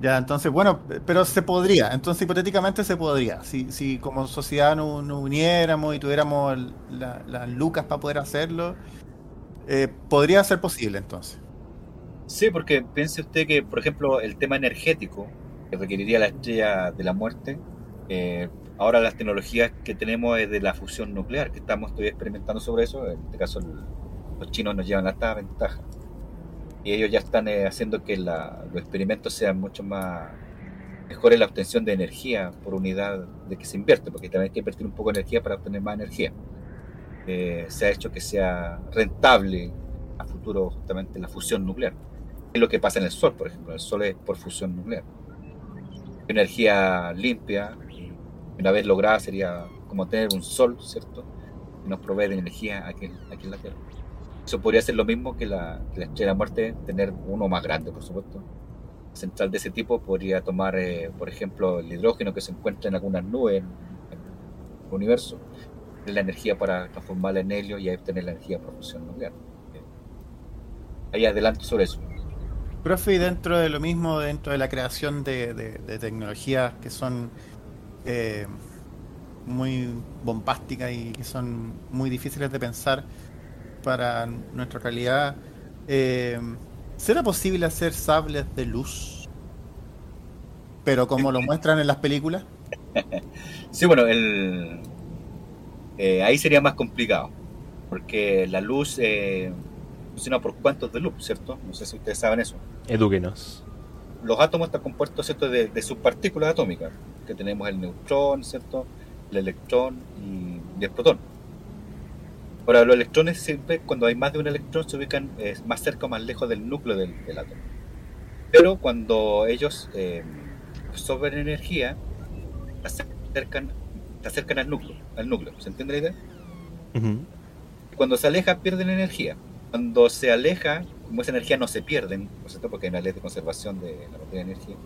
Ya, entonces, bueno, pero se podría, entonces hipotéticamente se podría. Si, si como sociedad nos no uniéramos y tuviéramos la- las lucas para poder hacerlo, eh, podría ser posible entonces. Sí, porque piense usted que, por ejemplo, el tema energético que requeriría la estrella de la muerte, eh, ahora las tecnologías que tenemos es de la fusión nuclear, que estamos todavía experimentando sobre eso. En este caso, los chinos nos llevan harta ventaja. Y ellos ya están eh, haciendo que los experimentos sean mucho más mejores la obtención de energía por unidad de que se invierte, porque también hay que invertir un poco de energía para obtener más energía. Eh, se ha hecho que sea rentable a futuro justamente la fusión nuclear. Es lo que pasa en el Sol, por ejemplo. El Sol es por fusión nuclear. Energía limpia, una vez lograda, sería como tener un Sol, ¿cierto? Que nos provee de energía aquí, en- la Tierra. Eso podría ser lo mismo que la, que la estrella de muerte, tener uno más grande, por supuesto. Central de ese tipo podría tomar, eh, por ejemplo, el hidrógeno que se encuentra en algunas nubes en, el universo, la energía para transformarla en helio y ahí obtener la energía por fusión nuclear. Ahí adelante sobre eso. Profe, y dentro de lo mismo, dentro de la creación de, de- tecnologías que son eh, muy bombásticas y que son muy difíciles de pensar para nuestra realidad, eh, ¿será posible hacer sables de luz? Pero como lo muestran en las películas. Sí, bueno, el, eh, ahí sería más complicado, porque la luz eh, funciona por cuantos de luz, ¿cierto? No sé si ustedes saben eso. Edúquenos. Los átomos están compuestos, ¿cierto?, de, de subpartículas atómicas, que tenemos el neutrón, ¿cierto?, el electrón y, y el protón. Ahora, los electrones siempre, cuando hay más de un electrón, se ubican eh, más cerca o más lejos del núcleo del, del átomo. Pero cuando ellos eh, absorben energía, se acercan, se acercan al núcleo, al núcleo. ¿Se entiende la idea? Cuando se aleja, pierden energía. Cuando se aleja, como esa energía no se pierde, ¿no es cierto? Porque hay una ley de conservación de la materia de energía,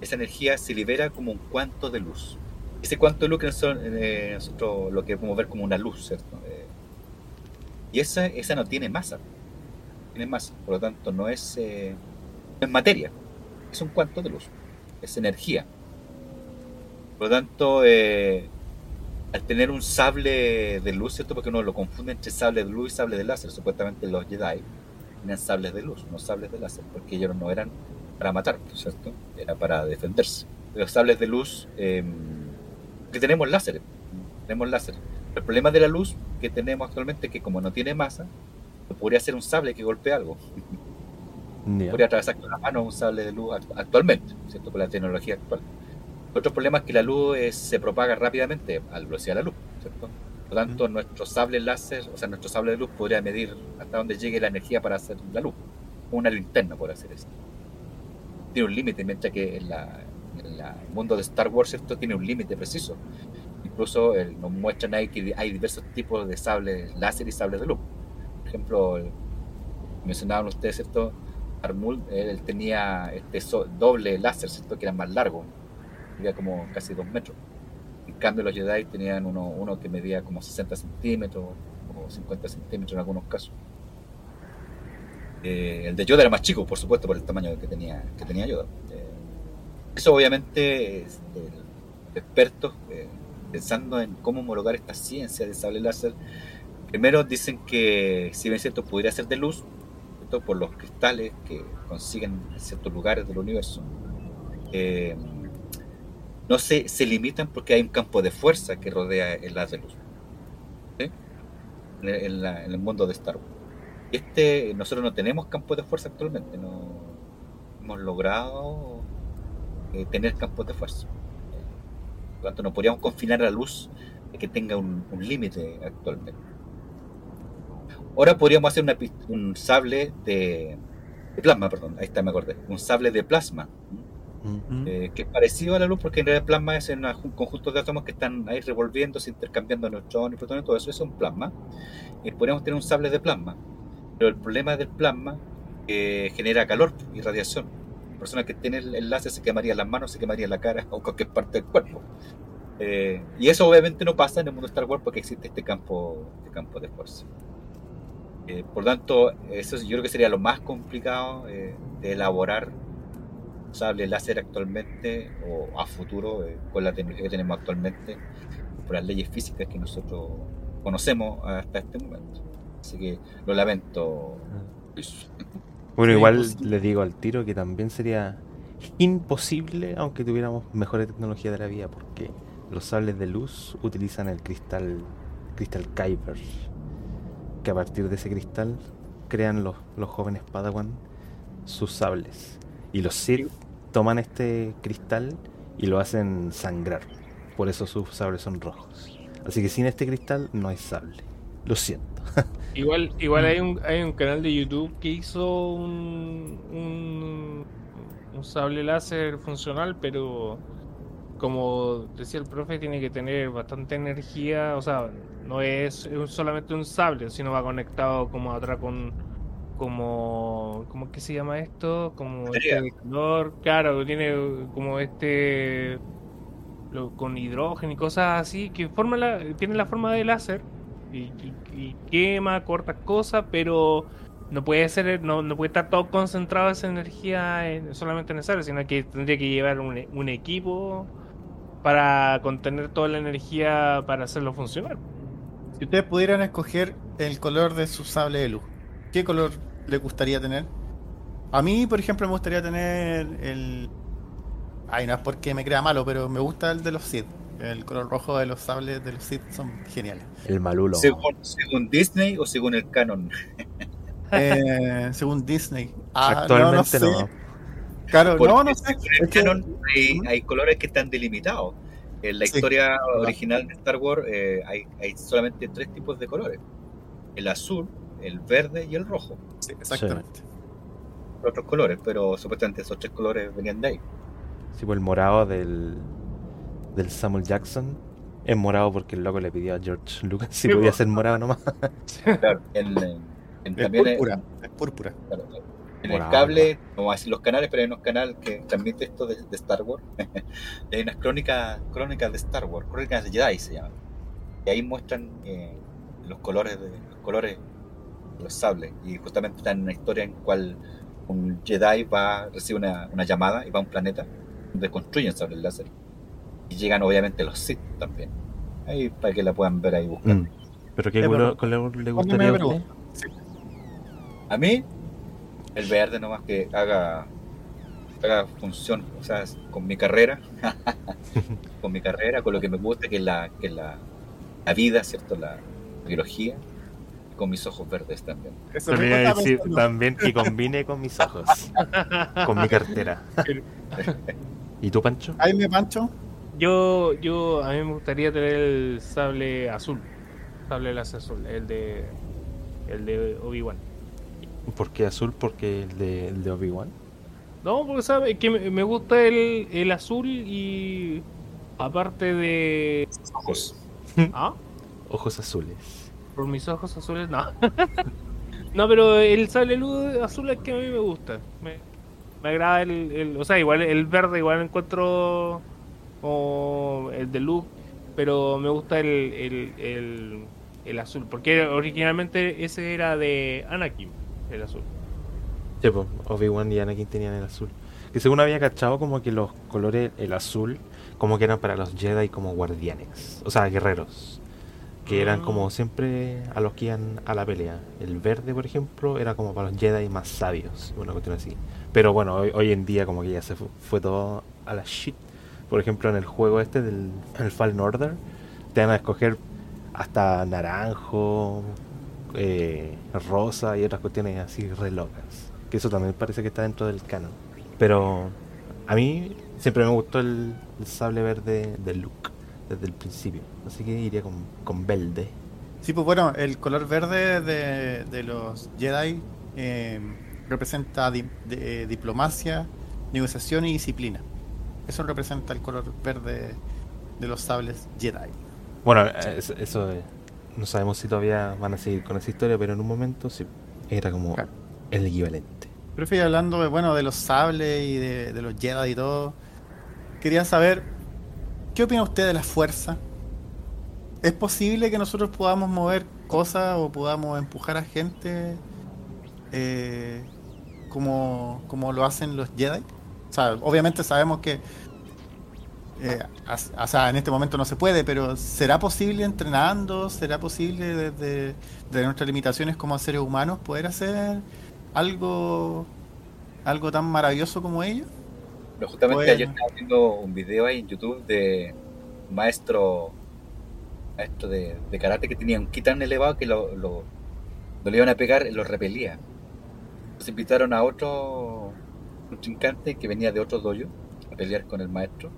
esa energía se libera como un cuanto de luz. Ese cuanto de luz que nosotros, eh, lo que podemos ver como una luz, ¿cierto? Eh, y esa, esa no tiene masa. Tiene masa, por lo tanto no es, eh, es materia, es un cuanto de luz, es energía. Por lo tanto, al tener un sable de luz, ¿cierto? Porque uno lo confunde entre sable de luz y sable de láser. Supuestamente los Jedi tenían sables de luz, no sables de láser, porque ellos no eran para matar, ¿cierto? Era para defenderse. Los sables de luz, eh, que tenemos láser, tenemos láser. El problema de la luz que tenemos actualmente es que como no tiene masa, podría ser un sable que golpee algo. Podría atravesar con la mano un sable de luz act- actualmente, ¿cierto? Con la tecnología actual. Otro problema es que la luz se propaga rápidamente a la velocidad de la luz, ¿cierto? Por lo tanto, nuestro sable láser, o sea, nuestro sable de luz podría medir hasta dónde llegue la energía para hacer la luz. Una linterna por hacer eso. Tiene un límite, mientras que en, la, en la- el mundo de Star Wars, ¿cierto? Tiene un límite preciso. Incluso eh, nos muestran ahí que hay diversos tipos de sables láser y sables de luz. Por ejemplo, el- mencionaban ustedes, ¿cierto? Armul, él tenía este so- doble láser, ¿cierto? Que era más largo, medía como casi dos metros. En cambio, los Jedi tenían uno, uno que medía como 60 centímetros o 50 centímetros en algunos casos. Eh, el de Yoda era más chico, por supuesto, por el tamaño que tenía, que tenía Yoda. Eh, eso, obviamente, es, expertos eh, pensando en cómo homologar esta ciencia de sable láser Primero dicen que si bien cierto podría ser de luz, ¿cierto? por los cristales que consiguen en ciertos lugares del universo, eh, no se, se limitan porque hay un campo de fuerza que rodea el haz de luz. En, el- mundo de Star Wars. Este, nosotros no tenemos campo de fuerza actualmente, no hemos logrado eh, tener campos de fuerza. Por lo tanto, no podríamos confinar la luz que tenga un, límite actualmente. Ahora podríamos hacer un sable de, de plasma, perdón, ahí está, me acordé. Un sable de plasma, Mm. eh, que es parecido a la luz, porque en realidad el plasma es una- un conjunto de átomos que están ahí revolviéndose, intercambiando neutrones, protones, todo eso, es un plasma. Y podríamos tener un sable de plasma. Pero el problema del plasma eh, genera calor y radiación. La persona que tiene el enlace se quemaría las manos, se quemaría la cara o cualquier parte del cuerpo. Eh, y eso obviamente no pasa en el mundo Star Wars porque existe este campo, este campo de fuerza. Eh, por tanto, eso yo creo que sería lo más complicado eh, de elaborar sable láser actualmente o a futuro eh, con la tecnología que tenemos actualmente, por las leyes físicas que nosotros conocemos hasta este momento. Así que lo lamento. Bueno, igual imposible. le digo al tiro que también sería imposible aunque tuviéramos mejores tecnología de la vida, porque los sables de luz utilizan el cristal, cristal Kyber, que a partir de ese cristal crean los, los jóvenes Padawan sus sables. Y los Sith toman este cristal y lo hacen sangrar. Por eso sus sables son rojos. Así que sin este cristal no hay sable. Lo siento. Igual, igual hay un, hay un canal de YouTube que hizo un, un, un sable láser funcional, pero como decía el profe, tiene que tener bastante energía, o sea, no es, es solamente un sable, sino va conectado como atrás con como ¿cómo que se llama esto? Como este calor, claro, tiene como este lo- con hidrógeno y cosas así que forma la, tiene la forma de láser y, y- y quema, corta cosas, pero no puede ser, no, no puede estar todo concentrado esa energía en- solamente en el sable, sino que tendría que llevar un, un equipo para contener toda la energía para hacerlo funcionar. Si ustedes pudieran escoger el color de su sable de luz, ¿qué color le gustaría tener? A mí, por ejemplo, me gustaría tener el. Ay, no es porque me crea malo, pero me gusta el de los Sith. El color rojo de los sables de los Sith son geniales. El malulo. Según, según Disney o según el canon. Eh, según Disney. Ah, Actualmente no. no, sé. Claro, Porque no, no sé. según el canon hay, hay colores que están delimitados. En la Sí, historia original de Star Wars eh, hay, hay solamente tres tipos de colores: el azul, el verde y el rojo. sí, exactamente. Otros colores, pero supuestamente esos tres colores venían de ahí. Sí, pues el morado del, del Samuel Jackson es morado porque el loco le pidió a George Lucas si Sí, podía pues. ser morado nomás. Claro, en- Es también en- púrpura. Es púrpura. claro, en el cable, no voy a decir los canales, pero hay unos canales que transmiten esto de, de Star Wars. hay unas crónicas, crónicas de Star Wars, crónicas de Jedi se llaman. Y ahí muestran eh, los colores de los colores de los sables. Y justamente está en una historia en cual un Jedi va, recibe una, una llamada y va a un planeta donde construyen sables láser. Y llegan obviamente los Sith también. Ahí para que la puedan ver ahí buscando. Mm. ¿Pero qué color, le gustaría a usted? A mí, el verde nomás que haga, haga función, o sea, con mi carrera, con mi carrera, con lo que me gusta, que es la, que la, la vida, ¿cierto? La biología, con mis ojos verdes también. Eso decir pensando. también que combine con mis ojos, con mi cartera. ¿Y tú, Pancho? Ahí me pancho. Yo, yo, a mí me gustaría tener el sable azul, sable láser azul, el de, el de Obi-Wan. ¿Por qué azul? Porque el de, el de Obi-Wan. No, porque sabe que me, me gusta el, el azul y aparte de... Ojos. ¿Ah? Ojos azules. Por mis ojos azules, no. no, pero el sable luz azul es que a mí me gusta. Me, agrada el, el- O sea, igual el verde, igual encuentro como el de Luke, pero me gusta el, el, el, el azul. Porque originalmente ese era de Anakin, el azul. Sí, pues, Obi-Wan y Anakin tenían el azul. Que según había cachado, como que los colores, el azul, como que eran para los Jedi como guardianes. O sea, guerreros. Que eran Ah. como siempre a los que iban a la pelea. El verde, por ejemplo, era como para los Jedi más sabios, una cuestión así. Pero bueno, hoy, hoy en día como que ya se fu- fue todo a la shit. Por ejemplo, en el juego este del el Fallen Order, te van a escoger hasta naranjo, eh, rosa y otras cuestiones así re locas. Que eso también parece que está dentro del canon. Pero a mí siempre me gustó el, el sable verde de Luke desde el principio. Así que iría con, con verde. Sí, pues bueno, el color verde de, de los Jedi eh, representa di- de- eh, diplomacia, negociación y disciplina. Eso representa el color verde de los sables Jedi. Bueno, es- eso eh, no sabemos si todavía van a seguir con esa historia, pero en un momento sí era como Claro. el equivalente. Pero fui hablando de, bueno, de los sables y de, de los Jedi y todo. Quería saber, ¿qué opina usted de la fuerza? ¿Es posible que nosotros podamos mover cosas o podamos empujar a gente eh, como, como lo hacen los Jedi? O sea, obviamente sabemos que eh, o sea, en este momento no se puede, pero ¿será posible entrenando? ¿Será posible desde, desde nuestras limitaciones como seres humanos poder hacer algo algo tan maravilloso como ellos? Pero justamente Bueno. ayer estaba viendo un video ahí en YouTube de un maestro maestro de, de karate que tenía un ki tan elevado que lo, lo, le iban a pegar, lo repelía. Entonces invitaron a otro contrincante que venía de otro dojo a pelear con el maestro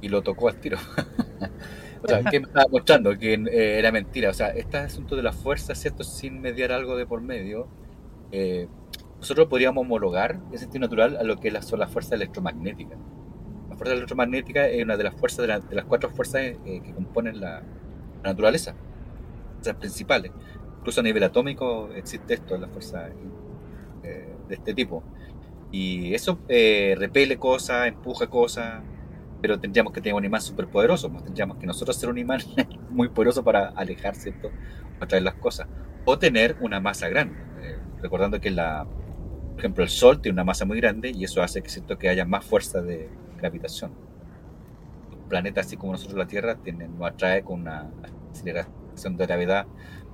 y lo tocó al tiro. o sea, que me estaba mostrando que eh, era mentira. O sea, este asunto de la fuerza, ¿cierto? Sin mediar algo de por medio, eh, nosotros podríamos homologar en sentido natural a lo que son las fuerzas electromagnéticas. La fuerza electromagnética es una de las fuerzas de, la- de las cuatro fuerzas eh, que componen la, la naturaleza, fuerzas principales. Incluso a nivel atómico existe esto, la fuerza eh, de este tipo. Y eso eh, repele cosas, empuja cosas, pero tendríamos que tener un imán superpoderoso, pues tendríamos que nosotros ser un imán muy poderoso para alejar, ¿cierto? O atraer las cosas. O tener una masa grande. Eh, recordando que la, por ejemplo, el Sol tiene una masa muy grande y eso hace que, ¿cierto? que haya más fuerza de gravitación. Planeta así como nosotros la Tierra tiene, nos atrae con una aceleración de gravedad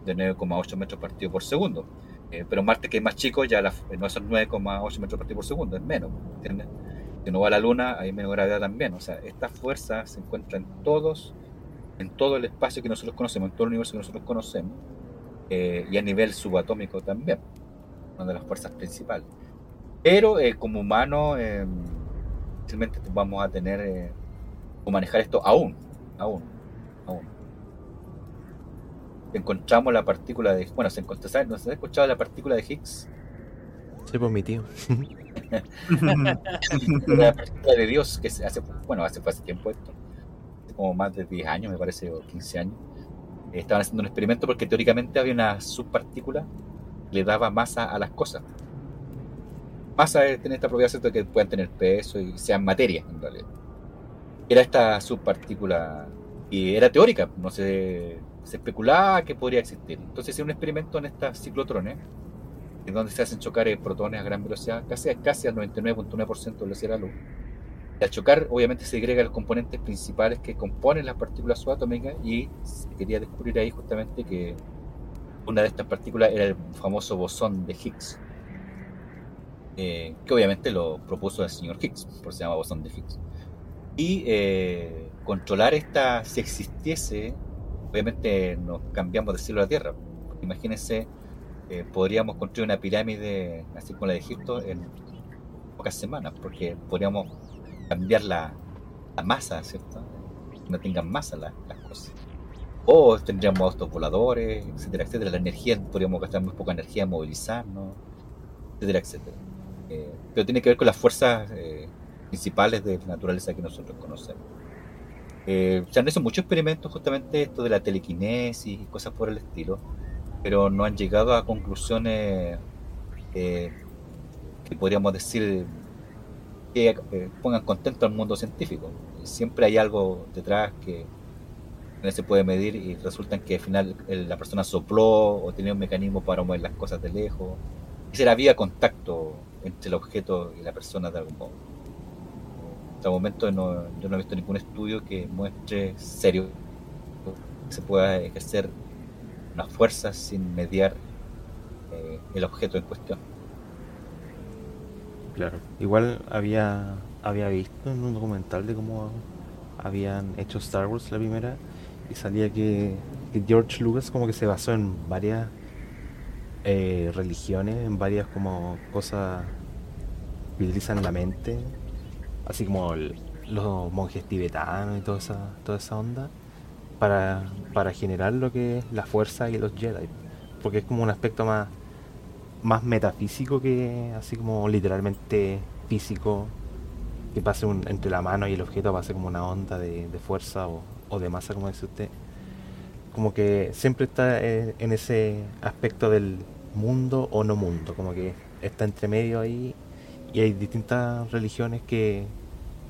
de 9,8 metros partido por segundo. Eh, pero Marte, que es más chico, ya la- no son 9,8 metros partido por segundo, es menos. ¿entiendes? Si uno va a la Luna, hay menos gravedad también. O sea, esta fuerza se encuentra en todos, en todo el espacio que nosotros conocemos, en todo el universo que nosotros conocemos, eh, y a nivel subatómico también, una de las fuerzas principales. Pero eh, como humano, eh, simplemente vamos a tener eh, o manejar esto aún, aún, aún. Encontramos la partícula de, bueno, se encontró, ¿sabes? ¿No se ha escuchado la partícula de Higgs? Sí, pues mi tío. la partícula de Dios que hace, bueno, hace, hace tiempo esto, hace como más de 10 años, me parece, o 15 años. Estaban haciendo un experimento porque teóricamente había una subpartícula que le daba masa a las cosas. Masa es tener esta propiedad ¿cierto? que puedan tener peso y sean materia, en realidad. Era esta subpartícula y era teórica, no se, se especulaba que podría existir. Entonces hicieron un experimento en estas ciclotrones en donde se hacen chocar eh, protones a gran velocidad, casi, casi al 99.9% de velocidad de la luz. Y al chocar, obviamente, se agregan los componentes principales que componen las partículas subatómicas y se quería descubrir ahí justamente que una de estas partículas era el famoso bosón de Higgs, eh, que obviamente lo propuso el señor Higgs, por se llama bosón de Higgs. Y eh, controlar esta, si existiese, obviamente nos cambiamos del cielo a la tierra. Imagínense eh, podríamos construir una pirámide así como la de Egipto en pocas semanas, porque podríamos cambiar la, masa, ¿cierto? No tengan masa la- las cosas. O tendríamos autos voladores, etcétera, etcétera. La energía, podríamos gastar muy poca energía en movilizarnos, etcétera, etcétera. Eh, pero tiene que ver con las fuerzas eh, principales de naturaleza que nosotros conocemos. Eh, se han hecho muchos experimentos justamente esto de la telequinesis y cosas por el estilo, pero no han llegado a conclusiones eh, que podríamos decir que eh, pongan contento al mundo científico. Siempre hay algo detrás que no se puede medir y resulta que al final el- la persona sopló o tenía un mecanismo para mover las cosas de lejos. Y será vía contacto entre el objeto y la persona de algún modo. Hasta el momento no, yo no he visto ningún estudio que muestre serio se pueda ejercer una fuerza sin mediar eh, el objeto en cuestión. Claro. Igual había, había visto en un documental de cómo habían hecho Star Wars la primera y salía que, que George Lucas como que se basó en varias eh, religiones, en varias como cosas que utilizan la mente, así como los monjes tibetanos y toda esa, toda esa onda, para, para generar lo que es la fuerza y los Jedi. Porque es como un aspecto más, más metafísico que así como literalmente físico, que pase un- entre la mano y el objeto pase como una onda de, de fuerza o, o de masa, como dice usted. Como que siempre está eh, en ese aspecto del mundo o no mundo, como que está entre medio ahí y hay distintas religiones que,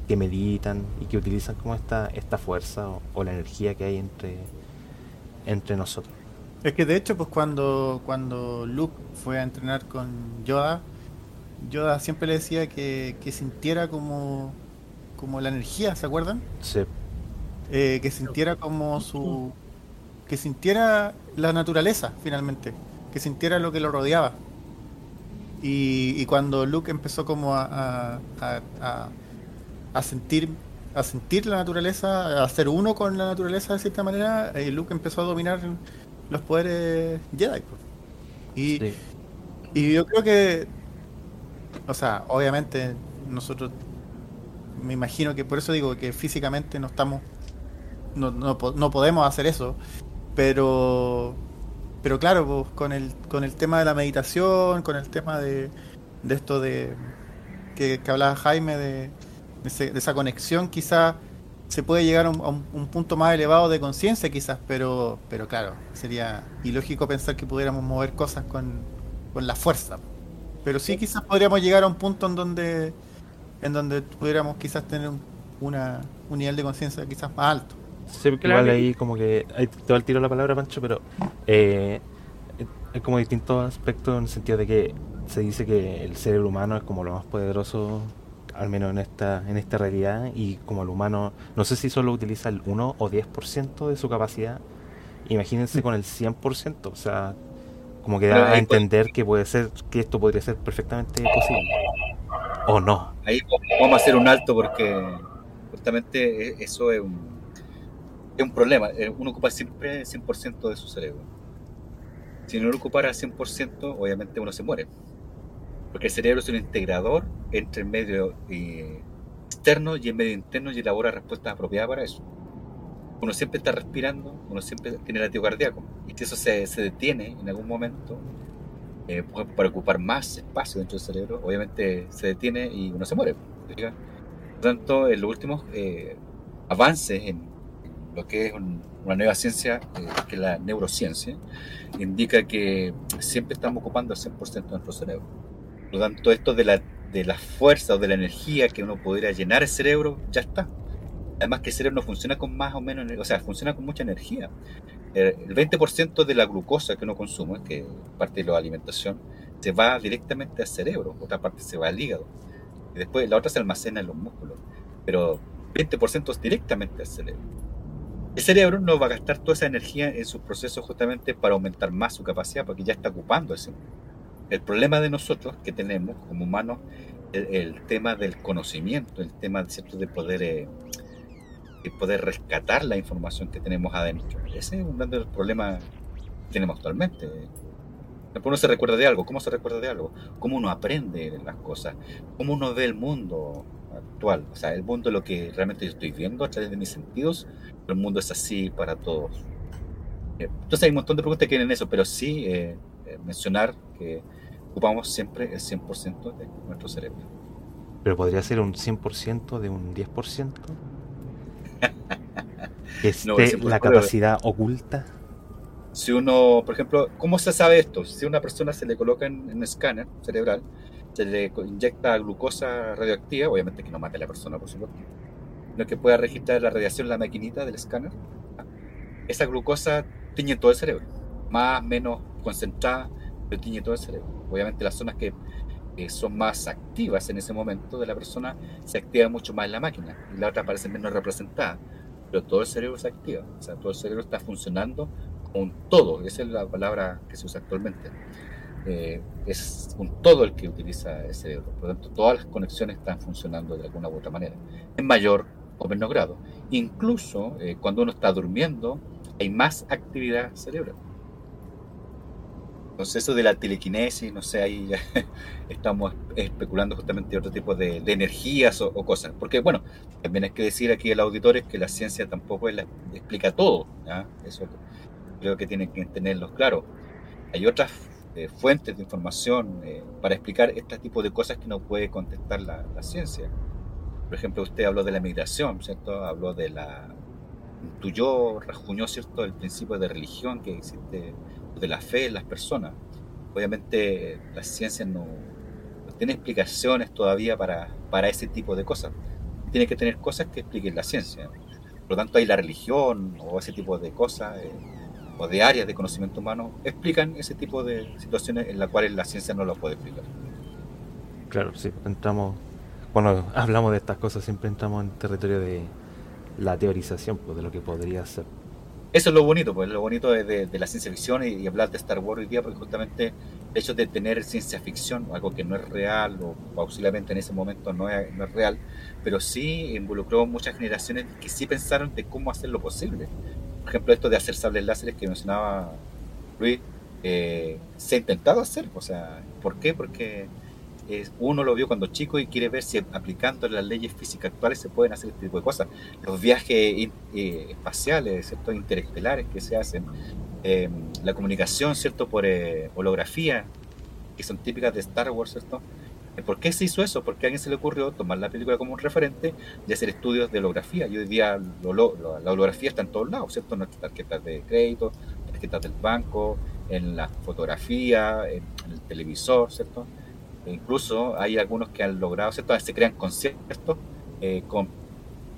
que meditan y que utilizan como esta, esta fuerza o, o la energía que hay entre, entre nosotros. Es que de hecho, pues cuando, cuando Luke fue a entrenar con Yoda, Yoda siempre le decía que, que sintiera como, como la energía, ¿se acuerdan? Se, Eh, que sintiera como su... que sintiera la naturaleza, finalmente. Que sintiera lo que lo rodeaba. Y, y cuando Luke empezó como a, a, a- sentir a sentir la naturaleza, a ser uno con la naturaleza de cierta manera, eh, Luke empezó a dominar los poderes Jedi. pues. Y, sí. y yo creo que, o sea, obviamente nosotros, me imagino que por eso digo que físicamente no estamos, no, no, no podemos hacer eso, pero, pero claro, pues, con el, con el tema de la meditación, con el tema de, de esto de que, que hablaba Jaime de, ese- de esa conexión, quizás se puede llegar a un, a un- un punto más elevado de conciencia, quizás, pero, pero claro, sería ilógico pensar que pudiéramos mover cosas con, con la fuerza. Pero sí, quizás podríamos llegar a un punto en donde, en donde pudiéramos quizás tener un, una, un nivel de conciencia quizás más alto. Claro. igual ahí como que ahí te va el tiro la palabra Pancho, pero eh, hay como distintos aspectos en el sentido de que se dice que el cerebro humano es como lo más poderoso, al menos en esta en esta realidad, y como el humano, no sé si solo utiliza el 1 o 10% de su capacidad, imagínense con el 100%, o sea, como que da a puede- entender que puede ser, que esto podría ser perfectamente posible. O no. Ahí vamos a hacer un alto porque justamente e- eso es un, es un problema. Eh, Uno ocupa siempre el 100% de su cerebro. Si no lo ocupara al 100%, obviamente uno se muere. Porque el cerebro es un integrador entre el medio eh, externo y el medio interno y elabora respuestas apropiadas para eso. Uno siempre está respirando, uno siempre tiene latido cardíaco. Y si eso se, se detiene en algún momento, eh, para ocupar más espacio dentro del cerebro, obviamente se detiene y uno se muere. ¿te fijas? Por lo tanto, en los últimos eh, avances en lo que es un- una nueva ciencia, eh, que es la neurociencia, indica que siempre estamos ocupando el 100% de nuestro cerebro. Por lo tanto, esto de la, de la fuerza o de la energía que uno podría llenar el cerebro, ya está. Además que el cerebro no funciona con más o menos, o sea, funciona con mucha energía. El 20% de la glucosa que uno consume, que parte de la alimentación, se va directamente al cerebro, otra parte se va al hígado. Y después la otra se almacena en los músculos. Pero 20% es directamente al cerebro. El cerebro no va a gastar toda esa energía en sus procesos justamente para aumentar más su capacidad, porque ya está ocupando ese. El problema de nosotros que tenemos como humanos, el, el tema del conocimiento, el tema ¿cierto? de poder eh, de poder rescatar la información que tenemos adentro. Ese es un gran problema que tenemos actualmente. Después uno se recuerda de algo. ¿Cómo se recuerda de algo? ¿Cómo uno aprende las cosas? ¿Cómo uno ve el mundo actual? O sea, el mundo es lo que realmente yo estoy viendo a través de mis sentidos. El mundo es así para todos. Eh, Entonces hay un montón de preguntas que vienen en eso, pero sí eh, eh, mencionar que ocupamos siempre el 100% de nuestro cerebro. Pero podría ser un 100% de un 10%. Que esté No, la capacidad oculta. Si uno, por ejemplo, ¿cómo se sabe esto? Si a una persona se le coloca en, un escáner cerebral, se le inyecta glucosa radioactiva, obviamente que no mate a la persona, por supuesto, sino que pueda registrar la radiación la maquinita del escáner, esa glucosa tiñe todo el cerebro, más menos concentrada, pero tiñe todo el cerebro. Obviamente las zonas que, que son más activas en ese momento de la persona se activa mucho más en la máquina y la otra parece menos representada. pero todo el cerebro se activa, o sea, todo el cerebro está funcionando un todo, esa es la palabra que se usa actualmente. Eh, es un todo el que utiliza el cerebro, por lo tanto todas las conexiones están funcionando de alguna u otra manera, en mayor o menor grado. Incluso eh, cuando uno está durmiendo hay más actividad cerebral. Entonces eso de la telequinesis, no sé, ahí estamos especulando justamente otro tipo de, energías o, cosas. Porque bueno, también hay que decir aquí al auditor es que la ciencia tampoco explica todo. Eso creo que tienen que tenerlo claro. Hay otras eh, fuentes de información eh, para explicar este tipo de cosas que no puede contestar la, ciencia. Por ejemplo, usted habló de la migración, ¿cierto? Habló de la... intuyó, rajuñó, ¿cierto? El principio de religión que existe de la fe en las personas. Obviamente la ciencia no, tiene explicaciones todavía para, para ese tipo de cosas. Tiene que tener cosas que expliquen la ciencia. Por lo tanto, hay la religión o ese tipo de cosas eh, o de áreas de conocimiento humano explican ese tipo de situaciones en las cuales la ciencia no lo puede explicar. Claro, sí, entramos, cuando hablamos de estas cosas siempre entramos en territorio de la teorización, pues, de lo que podría ser. Eso es lo bonito, pues lo bonito de, la ciencia ficción y, hablar de Star Wars hoy día, porque justamente el hecho de tener ciencia ficción, algo que no es real o posiblemente en ese momento no es, real, pero sí involucró muchas generaciones que sí pensaron de cómo hacer lo posible. Por ejemplo, esto de hacer sables láseres que mencionaba Luis, eh, se ha intentado hacer, o sea, ¿por qué? Porque uno lo vio cuando chico y quiere ver si aplicando las leyes físicas actuales se pueden hacer este tipo de cosas. Los viajes eh, espaciales, ¿cierto? interestelares que se hacen, em, la comunicación ¿cierto? por eh, holografía, que son típicas de Star Wars, ¿cierto? Eh, ¿Por qué se hizo eso? Porque a alguien se le ocurrió tomar la película como un referente y hacer estudios de holografía. Y hoy día la holografía está en todos lados, ¿cierto? En nuestras tarjetas de crédito, tarjetas del banco, en la fotografía, en el televisor, ¿cierto? Incluso hay algunos que han logrado, ¿cierto? Se crean conciertos eh, con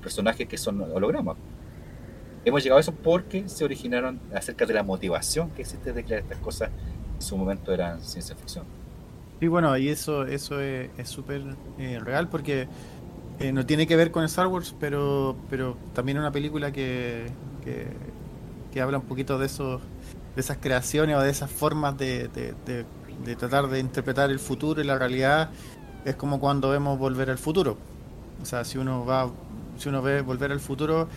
personajes que son hologramas. Hemos llegado a eso porque se originaron acerca de la motivación que existe de crear estas cosas en su momento eran ciencia ficción. Y bueno, y eso eso es súper eh, real porque eh, no tiene que ver con Star Wars, pero pero también una película que, que, habla un poquito de esos de esas creaciones o de esas formas de tratar de interpretar el futuro y la realidad es como cuando vemos volver al futuro. O sea, si uno va, si uno ve volver al futuro,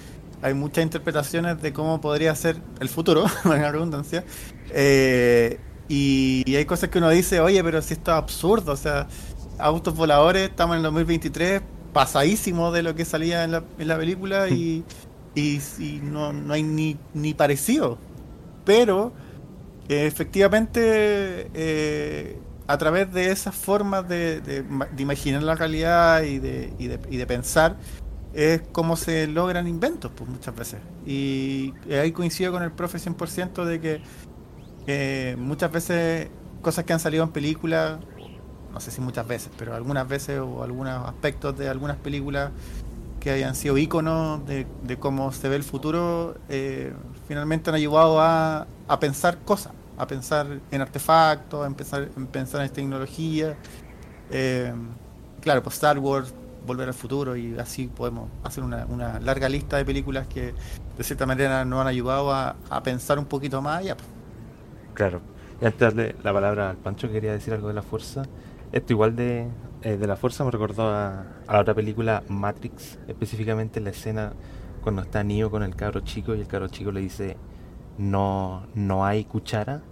hay muchas interpretaciones de cómo podría ser el futuro, la redundancia. Eh, y, hay cosas que uno dice, oye, pero si esto es absurdo, o sea, autos voladores, estamos en el 2023, pasadísimo de lo que salía en la, en la película y, y, no, no hay ni, ni parecido. Pero efectivamente, eh, a través de esas formas de, imaginar la realidad y de, y de, pensar, es como se logran inventos, pues muchas veces. Y ahí coincido con el profe 100% de que eh, muchas veces cosas que han salido en películas, no sé si muchas veces, pero algunas veces o algunos aspectos de algunas películas que hayan sido íconos de, cómo se ve el futuro, eh, finalmente han ayudado a, a pensar cosas a pensar en artefactos, a empezar, en pensar en tecnología. Eh, claro, pues Star Wars, Volver al Futuro y así podemos hacer una, larga lista de películas que de cierta manera nos han ayudado a, pensar un poquito más allá. Claro. Y antes de darle la palabra al Pancho, quería decir algo de la fuerza. Esto igual de, eh, de la fuerza me recordó a, a, la otra película Matrix, específicamente la escena cuando está Neo con el cabro chico y el cabro chico le dice no, no hay cuchara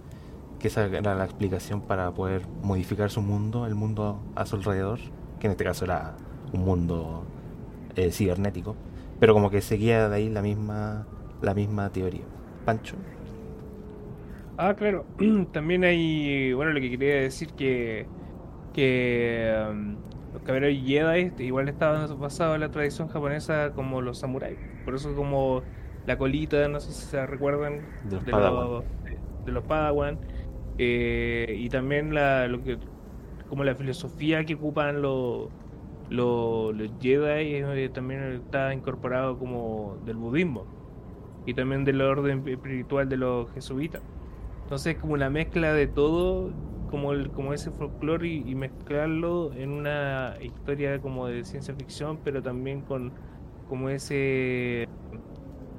que esa era la explicación para poder modificar su mundo, el mundo a su alrededor, que en este caso era un mundo eh, cibernético, pero como que seguía de ahí la misma, la misma teoría. Pancho. Ah, claro. También hay, bueno, lo que quería decir que, que um, los caballeros Jedi igual estaban basados en la tradición japonesa como los samuráis. Por eso como la colita, no sé si se recuerdan, de los Padawan. de los Padawan eh, y también la, lo que, como la filosofía que ocupan los, los, Jedi eh, también está incorporado como del budismo y también del orden espiritual de los jesuitas. Entonces como la mezcla de todo, como, el, como ese folclore y, mezclarlo en una historia como de ciencia ficción, pero también con como ese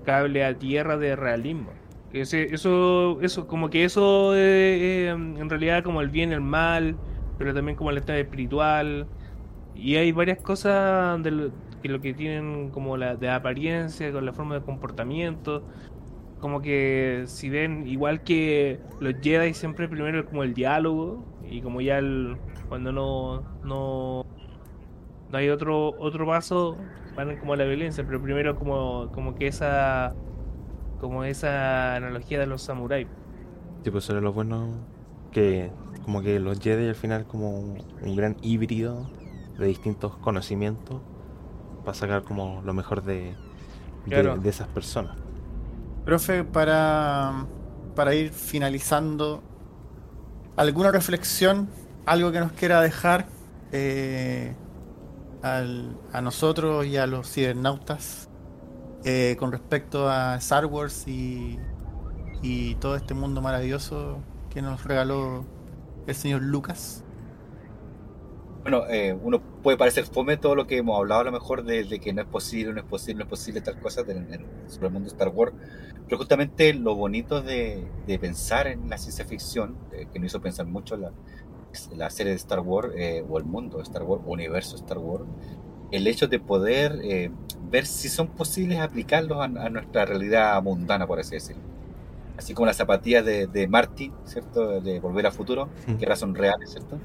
cable a tierra de realismo. Ese, eso, eso, como que eso eh, eh, en realidad como el bien y el mal, pero también como el estado espiritual. Y hay varias cosas de lo, que lo que tienen como la de apariencia, con la forma de comportamiento. Como que si ven, igual que los Jedi siempre primero como el diálogo, y como ya el, cuando no, no, no hay otro, otro paso, van como a la violencia, pero primero como, como que esa como esa analogía de los samuráis. Sí, pues eso era lo bueno que como que los Jedi al final como un, un gran híbrido de distintos conocimientos para sacar como lo mejor de, de esas personas. Profe, para, para ir finalizando, ¿alguna reflexión? ¿Algo que nos quiera dejar eh, al- a nosotros y a los cibernautas eh, con respecto a Star Wars y, y todo este mundo maravilloso que nos regaló el señor Lucas? Bueno, eh, uno puede parecer fome todo lo que hemos hablado a lo mejor de, que no es posible, no es posible, no es posible tal cosa sobre el mundo de Star Wars, pero justamente lo bonito de, de pensar en la ciencia ficción, eh, que nos hizo pensar mucho la, la serie de Star Wars eh, o el mundo de Star Wars, universo Star Wars, el hecho de poder eh, ver si son posibles aplicarlos a, a nuestra realidad mundana, por así decirlo. Así como las zapatillas de, de Marty, ¿cierto? De Volver a Futuro, que ahora son reales, ¿cierto?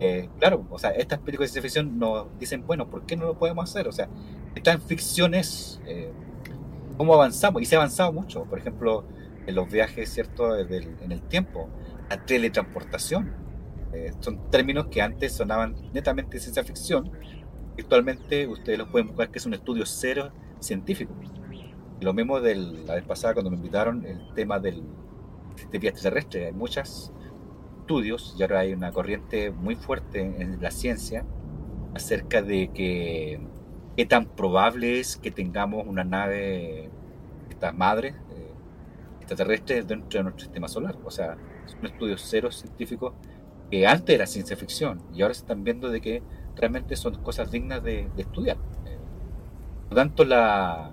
Eh, claro, o sea, estas películas de ciencia ficción nos dicen, bueno, ¿por qué no lo podemos hacer? O sea, están ficciones, eh, ¿cómo avanzamos? Y se ha avanzado mucho, por ejemplo, en los viajes, ¿cierto?, en el tiempo, la teletransportación. Eh, son términos que antes sonaban netamente ciencia ficción, actualmente ustedes los pueden buscar que es un estudio cero científico. Lo mismo de la vez pasada cuando me invitaron, el tema del, de vía extraterrestre. Hay muchos estudios y ahora hay una corriente muy fuerte en la ciencia acerca de que qué tan probable es que tengamos una nave, esta madre eh, dentro de nuestro sistema solar. O sea, son estudios cero científicos que antes era ciencia ficción y ahora se están viendo de que realmente son cosas dignas de, de estudiar. Eh, por tanto, la,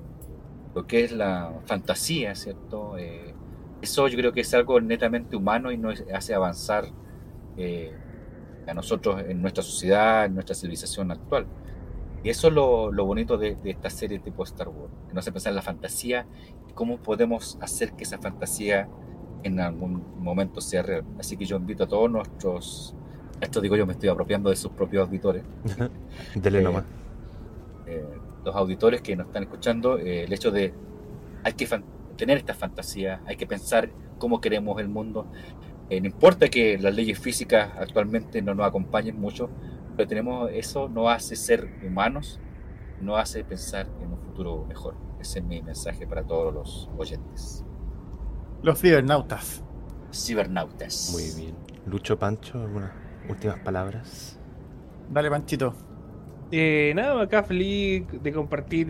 lo que es la fantasía, ¿cierto? Eh, eso yo creo que es algo netamente humano y nos hace avanzar eh, a nosotros en nuestra sociedad, en nuestra civilización actual. Y eso es lo, lo bonito de, de esta serie tipo Star Wars, que nos hace pensar en la fantasía y cómo podemos hacer que esa fantasía en algún momento sea real. Así que yo invito a todos nuestros, esto digo yo me estoy apropiando de sus propios auditores, Dele Eh, nomás. eh, los auditores que nos están escuchando, eh, el hecho de hay que tener esta fantasía, hay que pensar cómo queremos el mundo. Eh, no importa que las leyes físicas actualmente no nos acompañen mucho, pero tenemos eso nos hace ser humanos, nos hace pensar en un futuro mejor. Ese es mi mensaje para todos los oyentes. Los cibernautas. Cibernautas. Muy bien. Lucho Pancho, algunas últimas palabras. Dale, Panchito. Eh, nada, acá feliz de compartir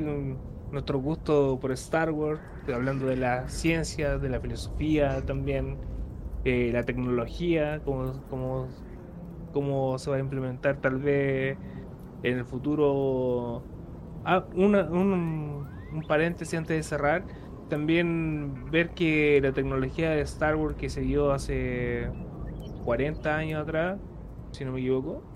nuestro gusto por Star Wars, hablando de la ciencia, de la filosofía también, eh, la tecnología, cómo, cómo, cómo se va a implementar tal vez en el futuro. Ah, una- un, un paréntesis antes de cerrar, también ver que la tecnología de Star Wars que se dio hace 40 años atrás, si no me equivoco,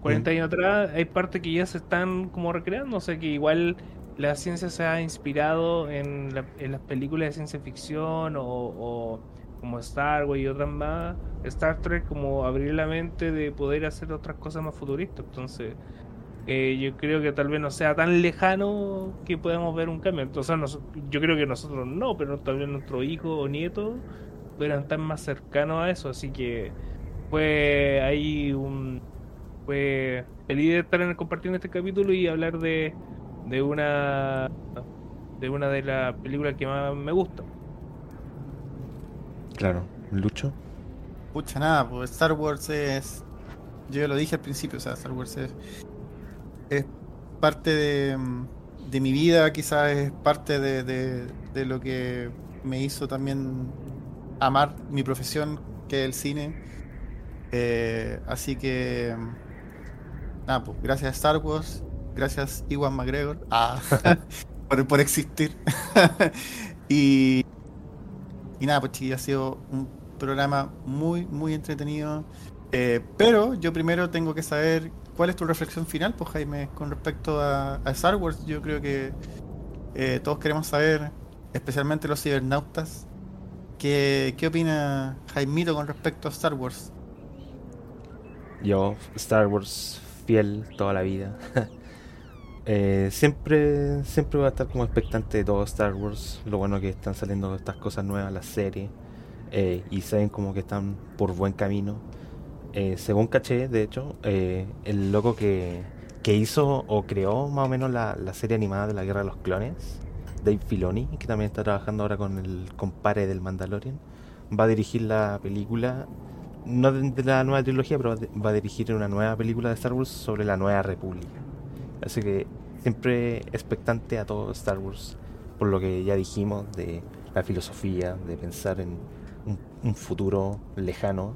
40 años atrás hay partes que ya se están como recreando, o sea que igual la ciencia se ha inspirado en, la- en las películas de ciencia ficción o, o como Star Wars y otras más, Star Trek como abrir la mente de poder hacer otras cosas más futuristas, entonces eh, yo creo que tal vez no sea tan lejano que podamos ver un cambio, nos- yo creo que nosotros no, pero tal vez nuestros hijos o nietos pudieran estar más cercanos a eso, así que fue ahí un fue feliz de estar en compartiendo este capítulo y hablar de, de una de una de las películas que más me gusta. Claro. Lucho. Pucha, nada, pues Star Wars es. Yo ya lo dije al principio, o sea, Star Wars es. Es parte de, de mi vida, quizás es parte de, de- lo que me hizo también amar mi profesión, que es el cine. Eh, así que. Nada, pues gracias a Star Wars, gracias Iwan McGregor. Ah, por, por existir. y, y nada, pues chiquillos, ha sido un programa muy, muy entretenido. Eh, pero yo primero tengo que saber cuál es tu reflexión final, pues Jaime, con respecto a, Star Wars. Yo creo que eh, todos queremos saber, especialmente los cibernautas, qué, qué opina Jaimito con respecto a Star Wars. Yo, Star Wars, fiel toda la vida. Eh, siempre, siempre voy a estar como expectante de todo Star Wars. Lo bueno que están saliendo estas cosas nuevas, las series. eh, y saben como que están por buen camino. Eh, según caché, de hecho, eh, el loco que, que hizo o creó más o menos la, la serie animada de la Guerra de los Clones, Dave Filoni, que también está trabajando ahora con el compare del Mandalorian, va a dirigir la película, no de, de la nueva trilogía, pero va a dirigir una nueva película de Star Wars sobre la Nueva República. Así que siempre expectante a todo Star Wars, por lo que ya dijimos de la filosofía, de pensar en un futuro lejano.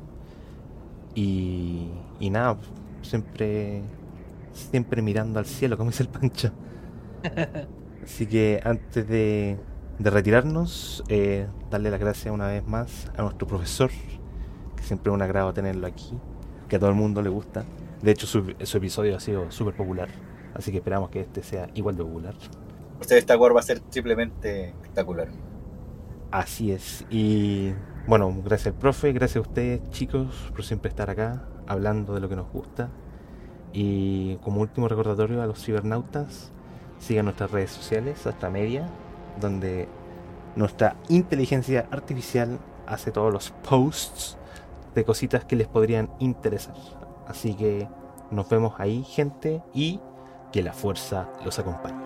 Y, y nada, siempre, siempre mirando al cielo, como dice el Pancho. Así que antes de, de retirarnos, eh, darle las gracias una vez más a nuestro profesor, que siempre es un agrado tenerlo aquí, que a todo el mundo le gusta. De hecho, su, su episodio ha sido súper popular, así que esperamos que este sea igual de popular. Usted Star Wars va a ser simplemente espectacular. Así es. Y bueno, gracias al profe, gracias a ustedes chicos por siempre estar acá hablando de lo que nos gusta. Y como último recordatorio a los cibernautas, sigan nuestras redes sociales, hasta media, donde nuestra inteligencia artificial hace todos los posts de cositas que les podrían interesar. Así que nos vemos ahí, gente, y que la fuerza los acompañe.